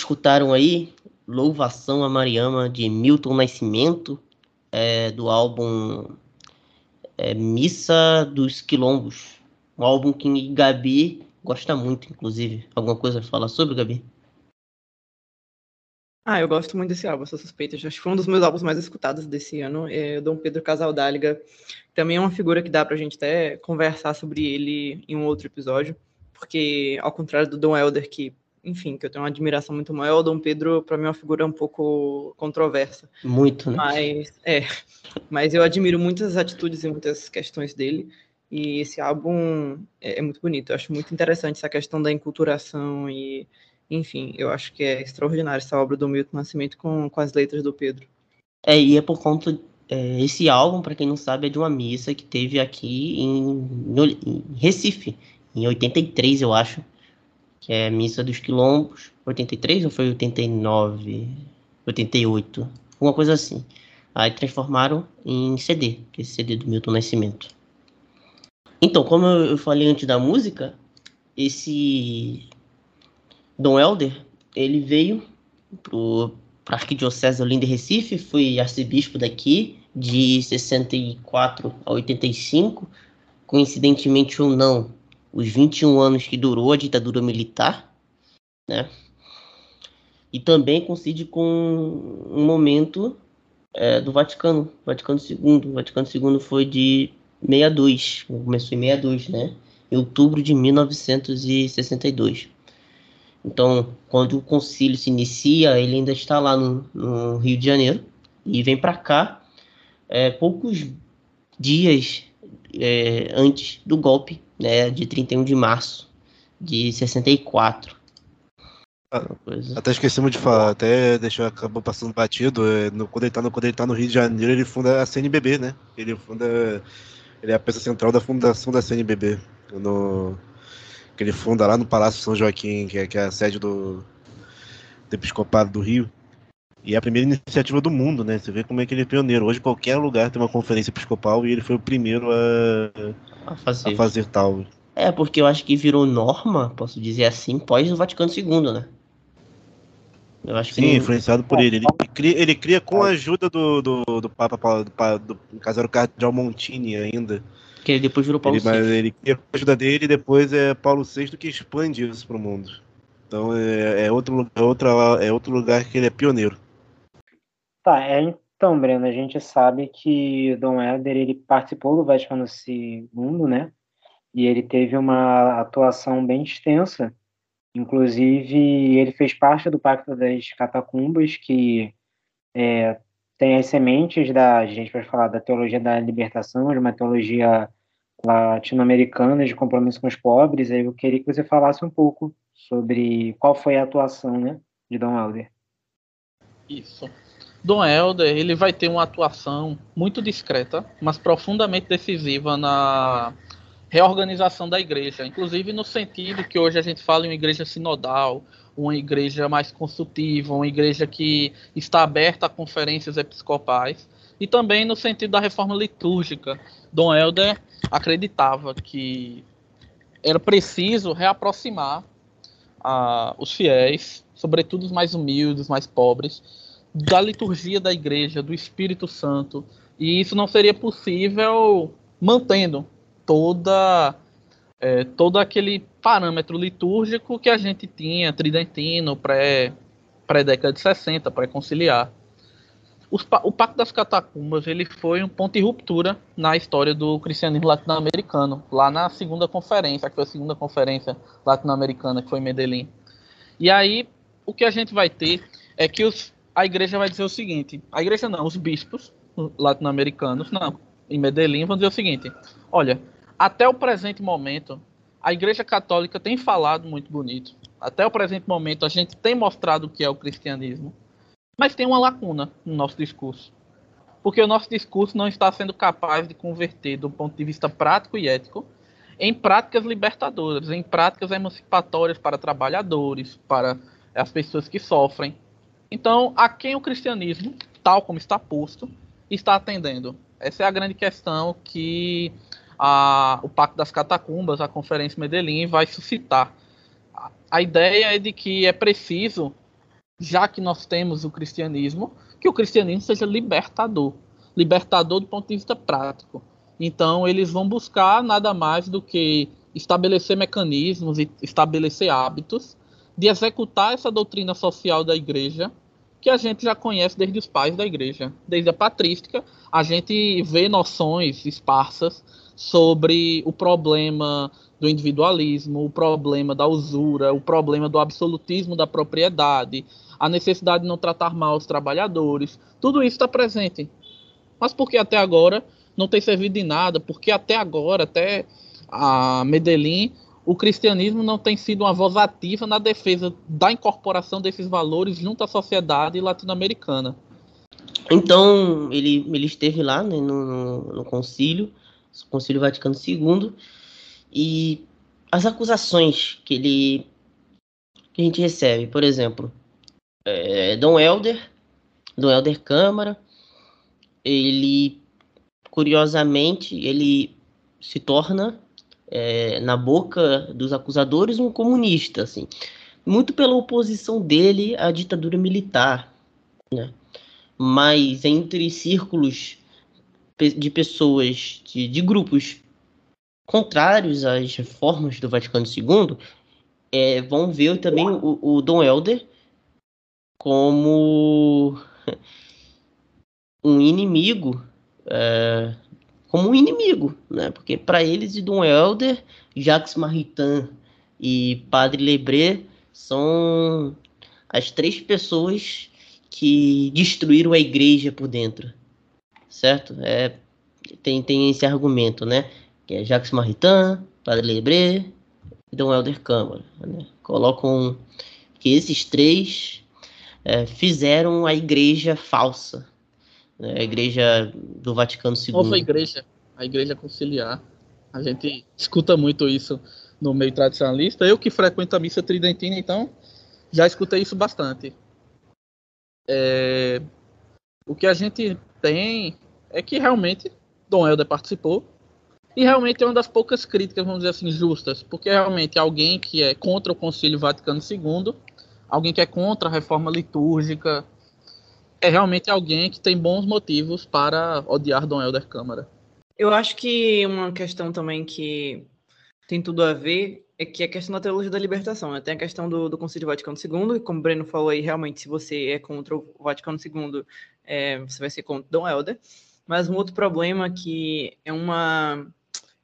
Escutaram aí Louvação a Mariama de Milton Nascimento, é, do álbum é, Missa dos Quilombos. Um álbum que Gabi gosta muito, inclusive. Alguma coisa a falar sobre, Gabi? Ah, eu gosto muito desse álbum, sou suspeita. Acho que foi um dos meus álbuns mais escutados desse ano. É Dom Pedro Casaldáliga. Também é uma figura que dá pra gente até conversar sobre ele em um outro episódio. Porque, ao contrário do Dom Helder, que, enfim, que eu tenho uma admiração muito maior, o Dom Pedro, para mim, é uma figura um pouco controversa. Muito, né? Mas, é. Mas eu admiro muitas atitudes e muitas questões dele. E esse álbum é, é muito bonito. Eu acho muito interessante essa questão da enculturação e enfim, eu acho que é extraordinário essa obra do Milton Nascimento com, com as letras do Pedro. É, e é por conta. É, esse álbum, para quem não sabe, é de uma missa que teve aqui em, em Recife, em 83, eu acho. Que é Missa dos Quilombos. 83 ou foi 89? 88? Alguma coisa assim. Aí transformaram em CD, que é esse CD do Milton Nascimento. Então, como eu falei antes da música, esse Dom Helder, ele veio para a Arquidiocese Olinda e Recife, foi arcebispo daqui de 64 a 85, coincidentemente ou não, os 21 anos que durou a ditadura militar, né? E também coincide com um momento é, do Vaticano, Vaticano II. O Vaticano II foi de 62, começou em 62, né? Em outubro de 1962. Então, quando o concílio se inicia, ele ainda está lá no, no Rio de Janeiro e vem para cá é, poucos dias é, antes do golpe, né, de 31 de março de 64. Ah, até esquecemos de falar, até deixou, acabou passando batido. É, no, quando, ele tá no, quando ele tá no Rio de Janeiro, ele funda a CNBB, né? Ele funda. Ele é a peça central da fundação da CNBB. No, que ele funda lá no Palácio São Joaquim, que é, que é a sede do, do Episcopado do Rio. E é a primeira iniciativa do mundo, né? Você vê como é que ele é pioneiro. Hoje qualquer lugar tem uma conferência episcopal e ele foi o primeiro a, a, fazer. a fazer tal. É, porque eu acho que virou norma, posso dizer assim, pós o Vaticano II, né? Eu acho Sim, que influenciado por ele. Ele cria, ele cria com a ajuda do, do, do Papa, do, do, Casaro Cardeal Montini ainda. Que ele depois virou Paulo ele, VI. Mas ele quer a ajuda dele e depois é Paulo VI que expande isso para o mundo. Então é, é, outro, é, outra, é outro lugar que ele é pioneiro. Tá, é, então, Breno, a gente sabe que Dom Helder ele participou do Vaticano II, né? E ele teve uma atuação bem extensa. Inclusive, ele fez parte do Pacto das Catacumbas, que é, tem as sementes da, a gente vai falar da teologia da libertação, de uma teologia latino-americana de compromisso com os pobres. Aí eu queria que você falasse um pouco sobre qual foi a atuação, né, de Dom Helder. Isso. Dom Helder, ele vai ter uma atuação muito discreta, mas profundamente decisiva na reorganização da igreja, inclusive no sentido que hoje a gente fala em uma igreja sinodal, uma igreja mais consultiva, uma igreja que está aberta a conferências episcopais, e também no sentido da reforma litúrgica. Dom Helder acreditava que era preciso reaproximar ah, os fiéis, sobretudo os mais humildes, mais pobres, da liturgia da igreja, do Espírito Santo, e isso não seria possível mantendo toda é, todo aquele parâmetro litúrgico que a gente tinha, tridentino, pré, pré-década de 60, pré-conciliar. O Pacto das Catacumbas ele foi um ponto de ruptura na história do cristianismo latino-americano, lá na segunda conferência, que foi a segunda conferência latino-americana, que foi em Medellín. E aí, o que a gente vai ter é que os, a igreja vai dizer o seguinte: a igreja não, os bispos latino-americanos, não, em Medellín, vão dizer o seguinte: olha, até o presente momento, a Igreja Católica tem falado muito bonito. Até o presente momento, a gente tem mostrado o que é o cristianismo. Mas tem uma lacuna no nosso discurso. Porque o nosso discurso não está sendo capaz de converter, do ponto de vista prático e ético, em práticas libertadoras, em práticas emancipatórias para trabalhadores, para as pessoas que sofrem. Então, a quem o cristianismo, tal como está posto, está atendendo? Essa é a grande questão que a, o Pacto das Catacumbas, a Conferência Medellín, vai suscitar. a ideia é de que é preciso, já que nós temos o cristianismo, que o cristianismo seja libertador libertador do ponto de vista prático. Então, eles vão buscar nada mais do que estabelecer mecanismos e estabelecer hábitos de executar essa doutrina social da igreja que a gente já conhece desde os pais da igreja. Desde a patrística, a gente vê noções esparsas sobre o problema do individualismo, o problema da usura, o problema do absolutismo da propriedade, a necessidade de não tratar mal os trabalhadores. Tudo isso está presente mas porque até agora não tem servido de nada, porque até agora, até a Medellín, o cristianismo não tem sido uma voz ativa na defesa da incorporação desses valores junto à sociedade latino-americana. Então, ele, ele esteve lá né, no, no, no concílio, concílio Vaticano II, e as acusações que ele que a gente recebe, por exemplo, é, Dom Helder, Dom Helder Câmara, ele, curiosamente, ele se torna, é, na boca dos acusadores, um comunista, assim. Muito pela oposição dele à ditadura militar, né? Mas entre círculos de pessoas, de, de grupos contrários às reformas do Vaticano II, é, vão ver também o, o Dom Helder como (laughs) um inimigo é, como um inimigo, né? Porque para eles e Dom Helder, Jacques Maritain e Padre Lebré são as três pessoas que destruíram a igreja por dentro, certo? É, tem, tem esse argumento, né? Que é Jacques Maritain, Padre Lebré e Dom Helder Câmara. Né? Colocam que esses três é, fizeram a igreja falsa, né, a igreja do Vaticano II. Nova igreja, a igreja conciliar. A gente escuta muito isso no meio tradicionalista. Eu que frequento a missa tridentina, então já escutei isso bastante. É, o que a gente tem é que realmente Dom Helder participou e realmente é uma das poucas críticas, vamos dizer assim, justas, porque realmente alguém que é contra o Concílio Vaticano II, alguém que é contra a reforma litúrgica, é realmente alguém que tem bons motivos para odiar Dom Helder Câmara. Eu acho que uma questão também que tem tudo a ver é que a questão da teologia da libertação. Né? Tem a questão do, do Concílio Vaticano II, e como o Breno falou aí, realmente, se você é contra o Vaticano II, é, você vai ser contra Dom Helder. Mas um outro problema que é uma,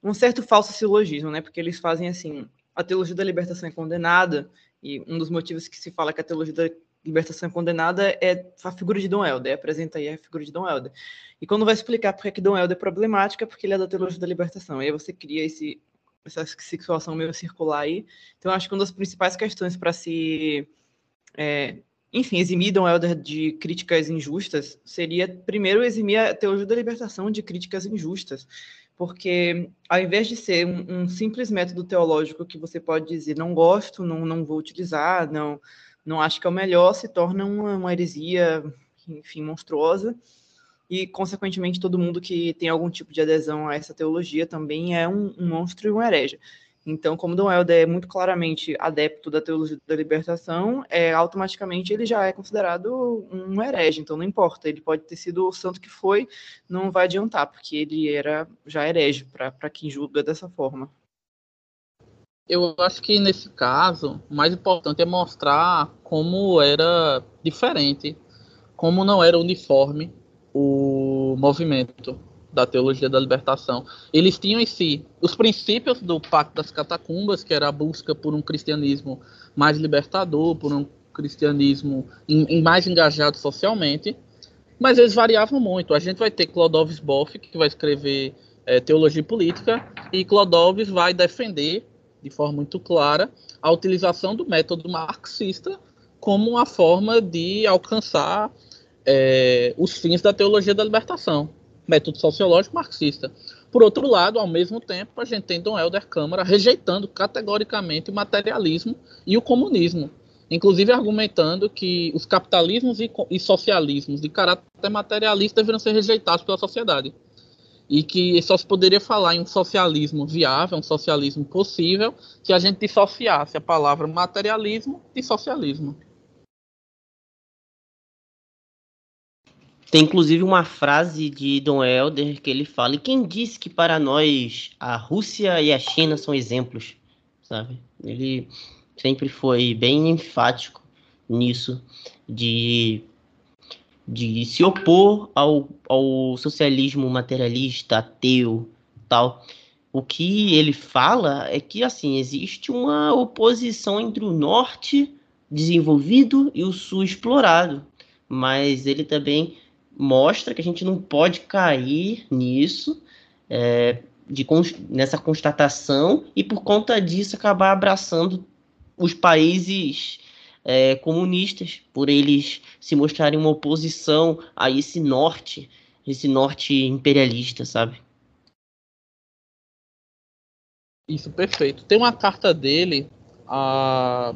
um certo falso silogismo, né? Porque eles fazem assim, a teologia da libertação é condenada, e um dos motivos que se fala que a teologia da libertação condenada é a figura de Dom Helder, apresenta aí a figura de Dom Helder. E quando vai explicar por que Dom Helder é problemática, é porque ele é da teologia da libertação. E aí você cria esse, essa situação meio circular aí. Então, acho que uma das principais questões para se, é, enfim, eximir Dom Helder de críticas injustas seria, primeiro, eximir a teologia da libertação de críticas injustas. Porque, ao invés de ser um, um simples método teológico que você pode dizer não gosto, não, não vou utilizar, não não acho que é o melhor, se torna uma, uma heresia, enfim, monstruosa. E, consequentemente, todo mundo que tem algum tipo de adesão a essa teologia também é um, um monstro e um herege. Então, como Dom Helder é muito claramente adepto da teologia da libertação, é, automaticamente ele já é considerado um herege. Então, não importa, ele pode ter sido o santo que foi, não vai adiantar, porque ele era já herege, para quem julga dessa forma. Eu acho que nesse caso, o mais importante é mostrar como era diferente, como não era uniforme o movimento da teologia da libertação. Eles tinham em si os princípios do Pacto das Catacumbas, que era a busca por um cristianismo mais libertador, por um cristianismo em, em mais engajado socialmente, mas eles variavam muito. A gente vai ter Clodovis Boff, que vai escrever é, teologia política, e Clodovis vai defender de forma muito clara a utilização do método marxista como uma forma de alcançar é, os fins da teologia da libertação, método sociológico marxista. Por outro lado, ao mesmo tempo, a gente tem Dom Helder Câmara rejeitando categoricamente o materialismo e o comunismo, inclusive argumentando que os capitalismos e, e socialismos de caráter materialista deveriam ser rejeitados pela sociedade. E que só se poderia falar em um socialismo viável, um socialismo possível, se a gente dissociasse a palavra materialismo de socialismo. Tem inclusive uma frase de Dom Helder que ele fala: e quem disse que para nós a Rússia e a China são exemplos, sabe? Ele sempre foi bem enfático nisso de de se opor ao, ao socialismo materialista, ateu, tal. O que ele fala é que assim existe uma oposição entre o norte desenvolvido e o sul explorado, mas ele também mostra que a gente não pode cair nisso, é, de, nessa constatação, e por conta disso acabar abraçando os países é, comunistas, por eles se mostrarem uma oposição a esse norte, esse norte imperialista, sabe? Isso, perfeito. Tem uma carta dele a,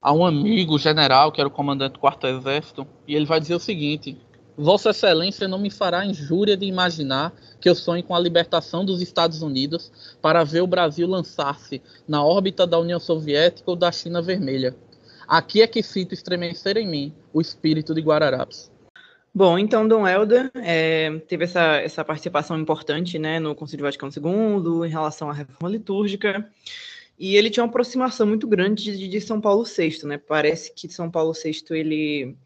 a um amigo general, que era o comandante do quarto exército, e ele vai dizer o seguinte: Vossa Excelência não me fará injúria de imaginar que eu sonhe com a libertação dos Estados Unidos para ver o Brasil lançar-se na órbita da União Soviética ou da China Vermelha. Aqui é que sinto estremecer em mim o espírito de Guararapes. Bom, então Dom Helder é, teve essa, essa participação importante né, no Concílio Vaticano II em relação à reforma litúrgica, e ele tinha uma aproximação muito grande de, de São Paulo VI. Né? Parece que São Paulo VI ele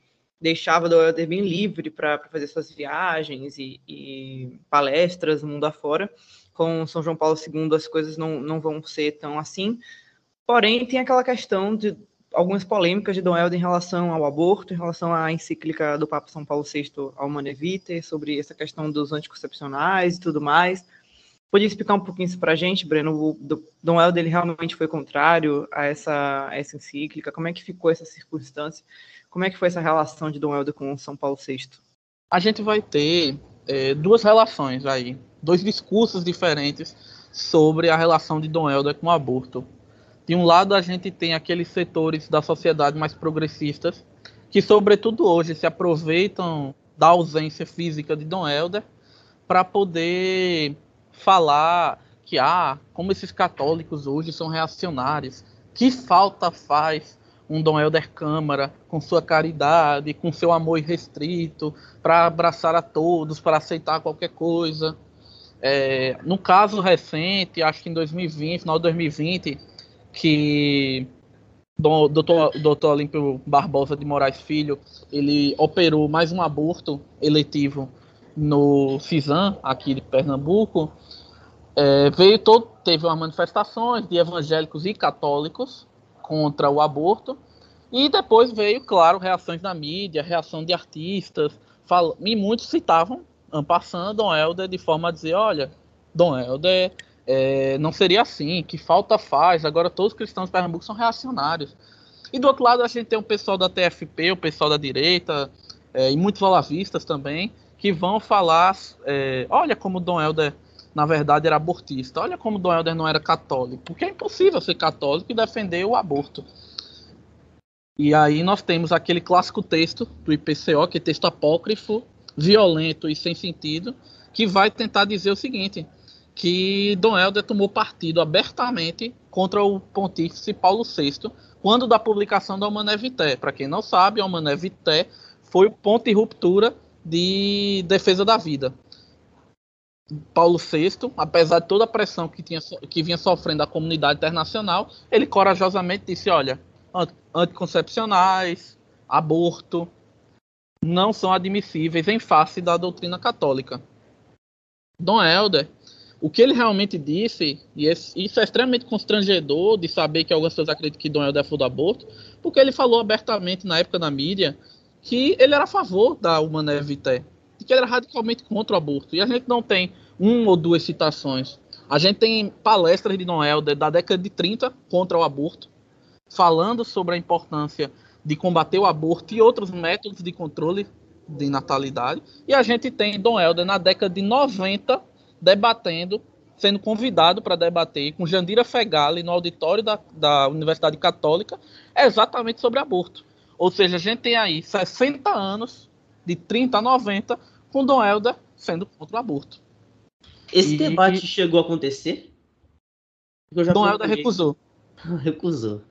deixava Dom Helder bem livre para fazer suas viagens e, e, palestras mundo afora. Com São João Paulo II as coisas não, não vão ser tão assim. Porém, tem aquela questão de algumas polêmicas de Dom Helder em relação ao aborto, em relação à encíclica do Papa São Paulo VI ao Manevite, sobre essa questão dos anticoncepcionais e tudo mais. Podia explicar um pouquinho isso para a gente, Breno? O Dom Helder ele realmente foi contrário a essa, a essa encíclica? Como é que ficou essa circunstância? Como é que foi essa relação de Dom Helder com São Paulo VI? A gente vai ter é, duas relações aí, dois discursos diferentes sobre a relação de Dom Helder com o aborto. De um lado, a gente tem aqueles setores da sociedade mais progressistas, que, sobretudo hoje, se aproveitam da ausência física de Dom Helder para poder falar que, ah, como esses católicos hoje são reacionários, que falta faz um Dom Helder Câmara, com sua caridade, com seu amor irrestrito, para abraçar a todos, para aceitar qualquer coisa. É, no caso recente, acho que em 2020, final de 2020, que doutor, doutor Olímpio Barbosa de Moraes Filho, ele operou mais um aborto eletivo no CISAM, aqui de Pernambuco, é, veio todo, teve umas manifestações de evangélicos e católicos contra o aborto. E depois veio, claro, reações na mídia, reação de artistas, fal... e muitos citavam, passando Dom Helder de forma a dizer, olha, Dom Helder é, não seria assim, que falta faz, agora todos os cristãos de Pernambuco são reacionários. E do outro lado a gente tem o pessoal da TFP, o pessoal da direita, é, e muitos olavistas também, que vão falar, é, olha como Dom Helder na verdade era abortista. Olha como Dom Helder não era católico, porque é impossível ser católico e defender o aborto. E aí nós temos aquele clássico texto do IPCO, que é texto apócrifo, violento e sem sentido, que vai tentar dizer o seguinte, que Dom Helder tomou partido abertamente contra o pontífice Paulo VI, quando da publicação da Humané Vitae. Para quem não sabe, a Humané Vitae foi o ponto de ruptura de defesa da vida. Paulo VI, apesar de toda a pressão que, tinha, que vinha sofrendo a comunidade internacional, ele corajosamente disse: olha, anticoncepcionais, aborto, não são admissíveis em face da doutrina católica. Dom Helder, o que ele realmente disse, e isso é extremamente constrangedor de saber que algumas pessoas acreditam que Dom Helder é do aborto, porque ele falou abertamente na época na mídia que ele era a favor da Humanae Vitae de que ele era radicalmente contra o aborto. E a gente não tem uma ou duas citações. A gente tem palestras de Noel da década de 30 contra o aborto, falando sobre a importância de combater o aborto e outros métodos de controle de natalidade. E a gente tem Dom Helder na década de 90 debatendo, sendo convidado para debater com Jandira Fegali no auditório da, da Universidade Católica exatamente sobre aborto. Ou seja, a gente tem aí 60 anos de 30 a 90, com Dom Helder sendo contra o aborto. Esse E- debate chegou a acontecer? Eu já Dom Helder recusou. (laughs) Recusou.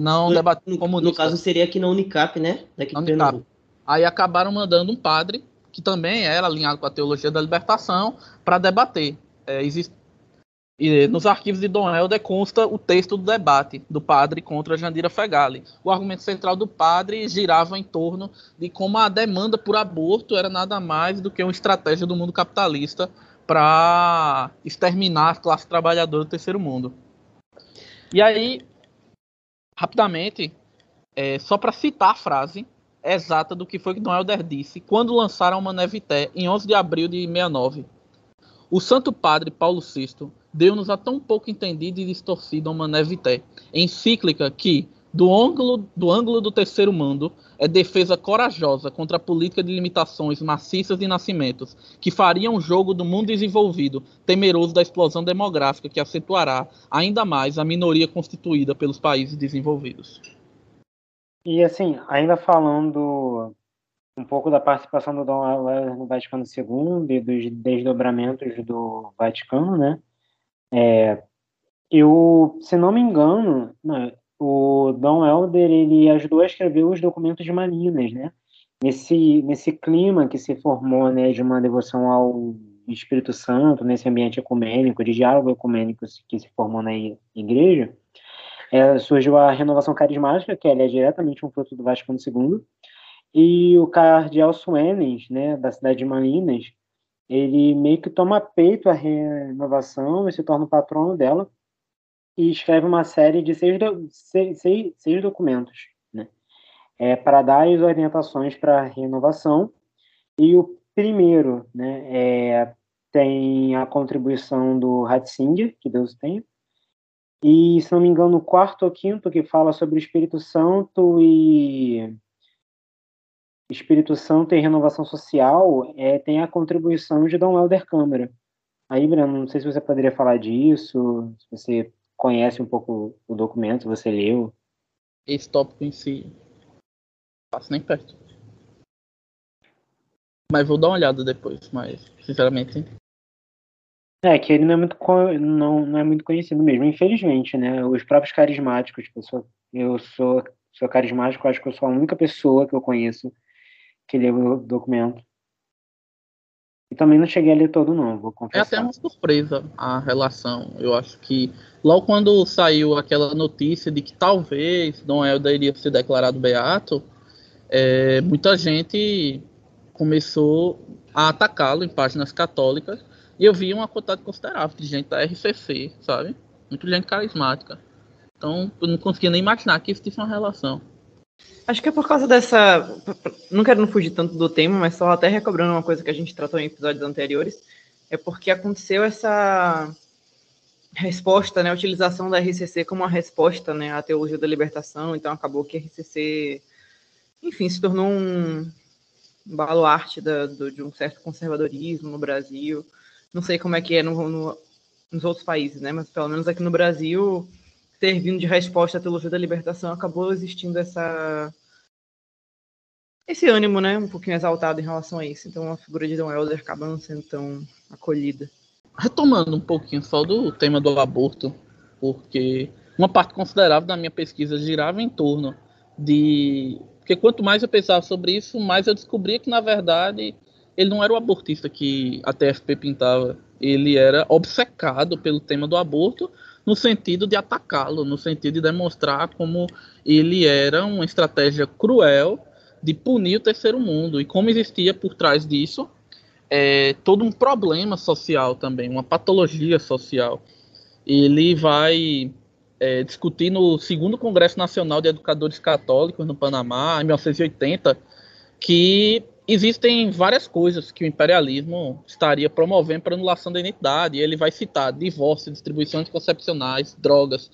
Não No- debateu No, caso, seria aqui na Unicap, né? Daqui Na Unicap. Aí acabaram mandando um padre, que também era alinhado com a teologia da libertação, para debater. É, existe... e, nos arquivos de Dom Helder consta o texto do debate do padre contra Jandira Fegali. O argumento central do padre girava em torno de como a demanda por aborto era nada mais do que uma estratégia do mundo capitalista para exterminar a classe trabalhadora do terceiro mundo. E aí, rapidamente, é, só para citar a frase exata do que foi que Dom Helder disse quando lançaram uma Nevité em 11 de abril de 69. O Santo Padre Paulo VI deu-nos a tão pouco entendida e distorcida uma Nevité, encíclica que, do ângulo, do ângulo do terceiro mundo, é defesa corajosa contra a política de limitações maciças de nascimentos, que fariam o jogo do mundo desenvolvido, temeroso da explosão demográfica que acentuará ainda mais a minoria constituída pelos países desenvolvidos. E assim, ainda falando um pouco da participação do Dom Helder no Vaticano II e dos desdobramentos do Vaticano, né? É, eu, se não me engano, não, o Dom Helder ele ajudou a escrever os documentos de Malinas, né? Nesse nesse clima que se formou, né, de uma devoção ao Espírito Santo, nesse ambiente ecumênico, de diálogo ecumênico que se formou na igreja, é, surgiu a renovação carismática, que é diretamente um fruto do Vaticano II, e o cardeal Suenes, né, da cidade de Malinas, ele meio que toma peito a renovação e se torna o patrono dela, e escreve uma série de seis, do, seis, seis, seis documentos, né, é, para dar as orientações para a renovação, e o primeiro, né, é, tem a contribuição do Ratzinger, que Deus tenha, e, se não me engano, o quarto ou quinto, que fala sobre o Espírito Santo e Espírito Santo e renovação social, é, tem a contribuição de Dom Helder Câmara. Aí, Breno, não sei se você poderia falar disso, se você conhece um pouco o documento, você leu. Esse tópico em si, não passo nem perto. Mas vou dar uma olhada depois, mas, sinceramente, É, que ele não é muito, não, não é muito conhecido mesmo, infelizmente, né? Os próprios carismáticos, eu sou, eu sou, sou carismático, acho que eu sou a única pessoa que eu conheço que leu o documento. E também não cheguei a ler todo, não, vou é confessar. até uma surpresa a relação. Eu acho que logo quando saiu aquela notícia de que talvez Dom Helder iria ser declarado beato, é, muita gente começou a atacá-lo em páginas católicas e eu vi uma quantidade considerável de gente da RCC, sabe? Muita gente carismática. Então, eu não conseguia nem imaginar que isso tinha uma relação. Acho que é por causa dessa. Não quero não fugir tanto do tema, mas só até recobrando uma coisa que a gente tratou em episódios anteriores. É porque aconteceu essa resposta, né? A utilização da RCC como uma resposta né, à teologia da libertação. Então acabou que a RCC, enfim, se tornou um baluarte da, do, de um certo conservadorismo no Brasil. Não sei como é que é no, no, nos outros países, né? Mas pelo menos aqui no Brasil servindo de resposta à teologia da libertação, acabou existindo essa esse ânimo, né, um pouquinho exaltado em relação a isso. Então a figura de Dom Helder acaba não sendo tão acolhida. Retomando um pouquinho só do tema do aborto, porque uma parte considerável da minha pesquisa girava em torno de. Porque quanto mais eu pensava sobre isso, mais eu descobria que, na verdade, ele não era o abortista que a TFP pintava. Ele era obcecado pelo tema do aborto, no sentido de atacá-lo, no sentido de demonstrar como ele era uma estratégia cruel de punir o terceiro mundo e como existia por trás disso é, todo um problema social também, uma patologia social. Ele vai é, discutir no segundo Congresso Nacional de Educadores Católicos no Panamá, em 1980, que existem várias coisas que o imperialismo estaria promovendo para anulação da identidade. Ele vai citar divórcio, distribuições concepcionais, drogas,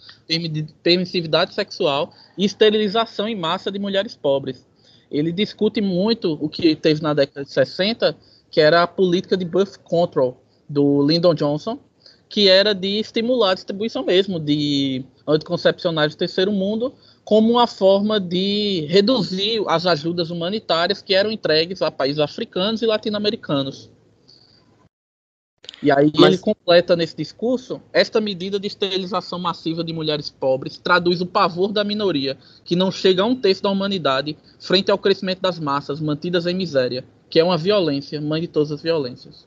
permissividade sexual e esterilização em massa de mulheres pobres. Ele discute muito o que teve na década de 60, que era a política de birth control do Lyndon Johnson, que era de estimular a distribuição mesmo de anticoncepcionais do terceiro mundo, como uma forma de reduzir as ajudas humanitárias que eram entregues a países africanos e latino-americanos. E aí Mas- ele completa nesse discurso, esta medida de esterilização massiva de mulheres pobres traduz o pavor da minoria, que não chega a um terço da humanidade, frente ao crescimento das massas mantidas em miséria, que é uma violência, mãe de todas as violências.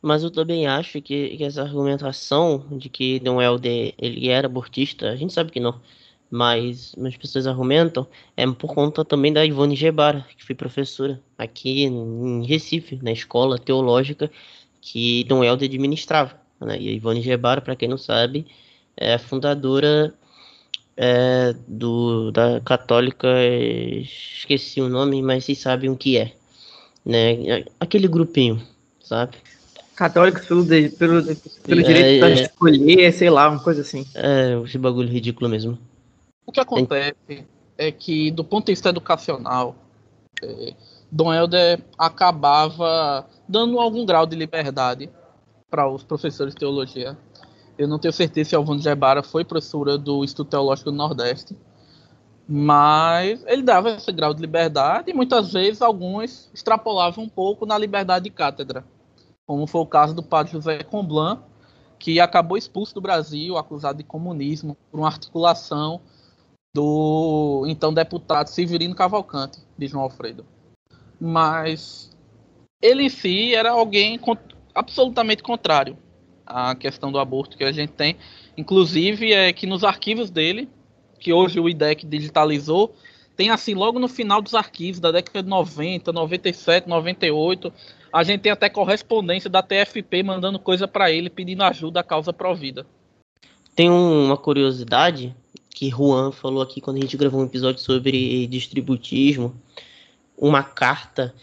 Mas eu também acho que, que essa argumentação de que Dom Helder ele era abortista, a gente sabe que não, mas as pessoas argumentam é por conta também da Ivone Gebara, que foi professora aqui em Recife, na escola teológica que Dom Helder administrava. Né? E a Ivone Gebara, para quem não sabe, é a fundadora é, do, da católica, esqueci o nome, mas vocês sabem o que é. Né? Aquele grupinho, sabe? Católicos pelo, de- pelo, pelo É, direito é. de escolher, sei lá, uma coisa assim. É, esse bagulho ridículo mesmo. O que acontece é que, do ponto de vista educacional, eh, Dom Helder acabava dando algum grau de liberdade para os professores de teologia. Eu não tenho certeza se Alvano Gebara foi professora do Instituto Teológico do Nordeste, mas ele dava esse grau de liberdade e muitas vezes alguns extrapolavam um pouco na liberdade de cátedra, como foi o caso do padre José Comblan, que acabou expulso do Brasil, acusado de comunismo, por uma articulação do então deputado Severino Cavalcante, de João Alfredo. Mas ele em si era alguém absolutamente contrário à questão do aborto que a gente tem. Inclusive, é que nos arquivos dele, que hoje o IDEC digitalizou, tem assim, logo no final dos arquivos da década de 90, 97, 98, a gente tem até correspondência da TFP mandando coisa para ele pedindo ajuda à causa provida. Tem um- uma curiosidade que Juan falou aqui quando a gente gravou um episódio sobre distributismo, uma carta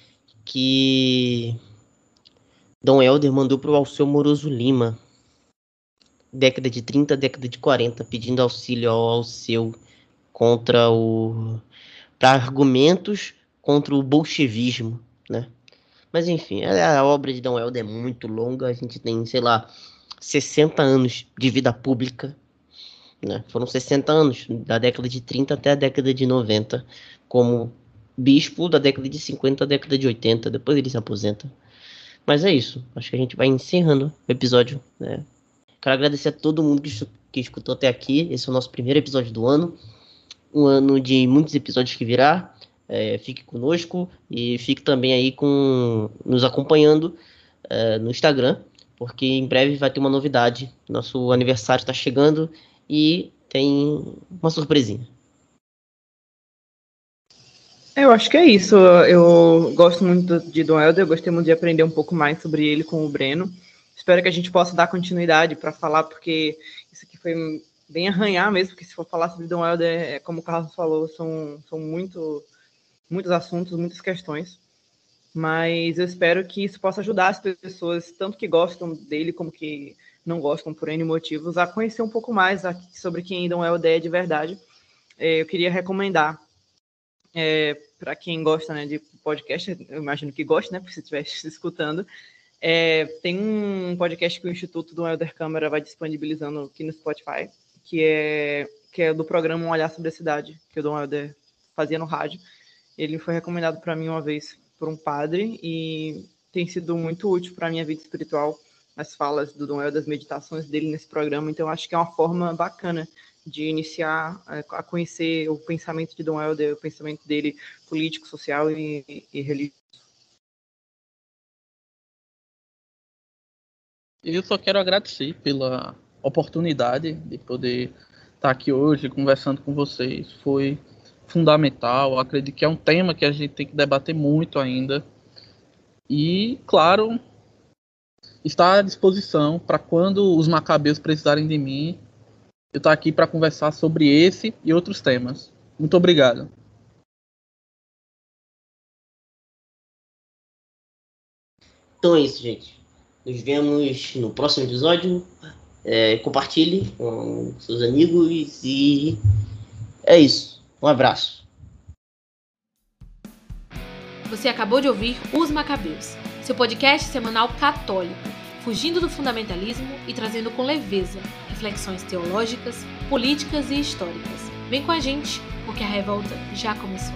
que Dom Helder mandou para o Alceu Moroso Lima, década de 30, década de 40, pedindo auxílio ao Alceu contra o para argumentos contra o bolchevismo, né? Mas enfim, a obra de Dom Helder é muito longa, a gente tem, sei lá, 60 anos de vida pública, né? Foram 60 anos, da década de 30 até a década de 90, como bispo da década de 50 à década de 80, depois ele se aposenta. Mas é isso, acho que a gente vai encerrando o episódio, né? Quero agradecer a todo mundo que, que escutou até aqui, esse é o nosso primeiro episódio do ano, um ano de muitos episódios que virá, é, fique conosco e fique também aí com nos acompanhando é, no Instagram, porque em breve vai ter uma novidade. Nosso aniversário está chegando e tem uma surpresinha. Eu acho que é isso. Eu gosto muito de Dom Helder, eu gostei muito de aprender um pouco mais sobre ele com o Breno. Espero que a gente possa dar continuidade para falar, porque isso aqui foi bem arranhar mesmo, porque se for falar sobre Dom Helder, é, como o Carlos falou, são, são muito, muitos assuntos, muitas questões. Mas eu espero que isso possa ajudar as pessoas, tanto que gostam dele como que não gostam por N motivos, a conhecer um pouco mais sobre quem Helder é de verdade. É, eu queria recomendar para quem gosta né, de podcast, eu imagino que goste, né? Porque se estiver (laughs) escutando, é, tem um podcast que o Instituto do Helder Câmara vai disponibilizando aqui no Spotify, que é, que é do programa Um Olhar sobre a Cidade, que o Dom Helder fazia no rádio. Ele foi recomendado para mim uma vez por um padre e tem sido muito útil para a minha vida espiritual, as falas do Dom Helder, as meditações dele nesse programa. Então, acho que é uma forma bacana de iniciar eh, a conhecer o pensamento de Dom Helder, o pensamento dele político, social e, e religioso. Eu só quero agradecer pela oportunidade de poder estar aqui hoje conversando com vocês. Foi fundamental. Acredito que é um tema que a gente tem que debater muito ainda. E, claro, está à disposição para quando os macabeus precisarem de mim, eu estar aqui para conversar sobre esse e outros temas. Muito obrigado. Então é isso, gente. Nos vemos no próximo episódio. É, compartilhe com seus amigos e é isso. Um abraço. Você acabou de ouvir Os Macabeus, seu podcast semanal católico, fugindo do fundamentalismo e trazendo com leveza reflexões teológicas, políticas e históricas. Vem com a gente, porque a revolta já começou.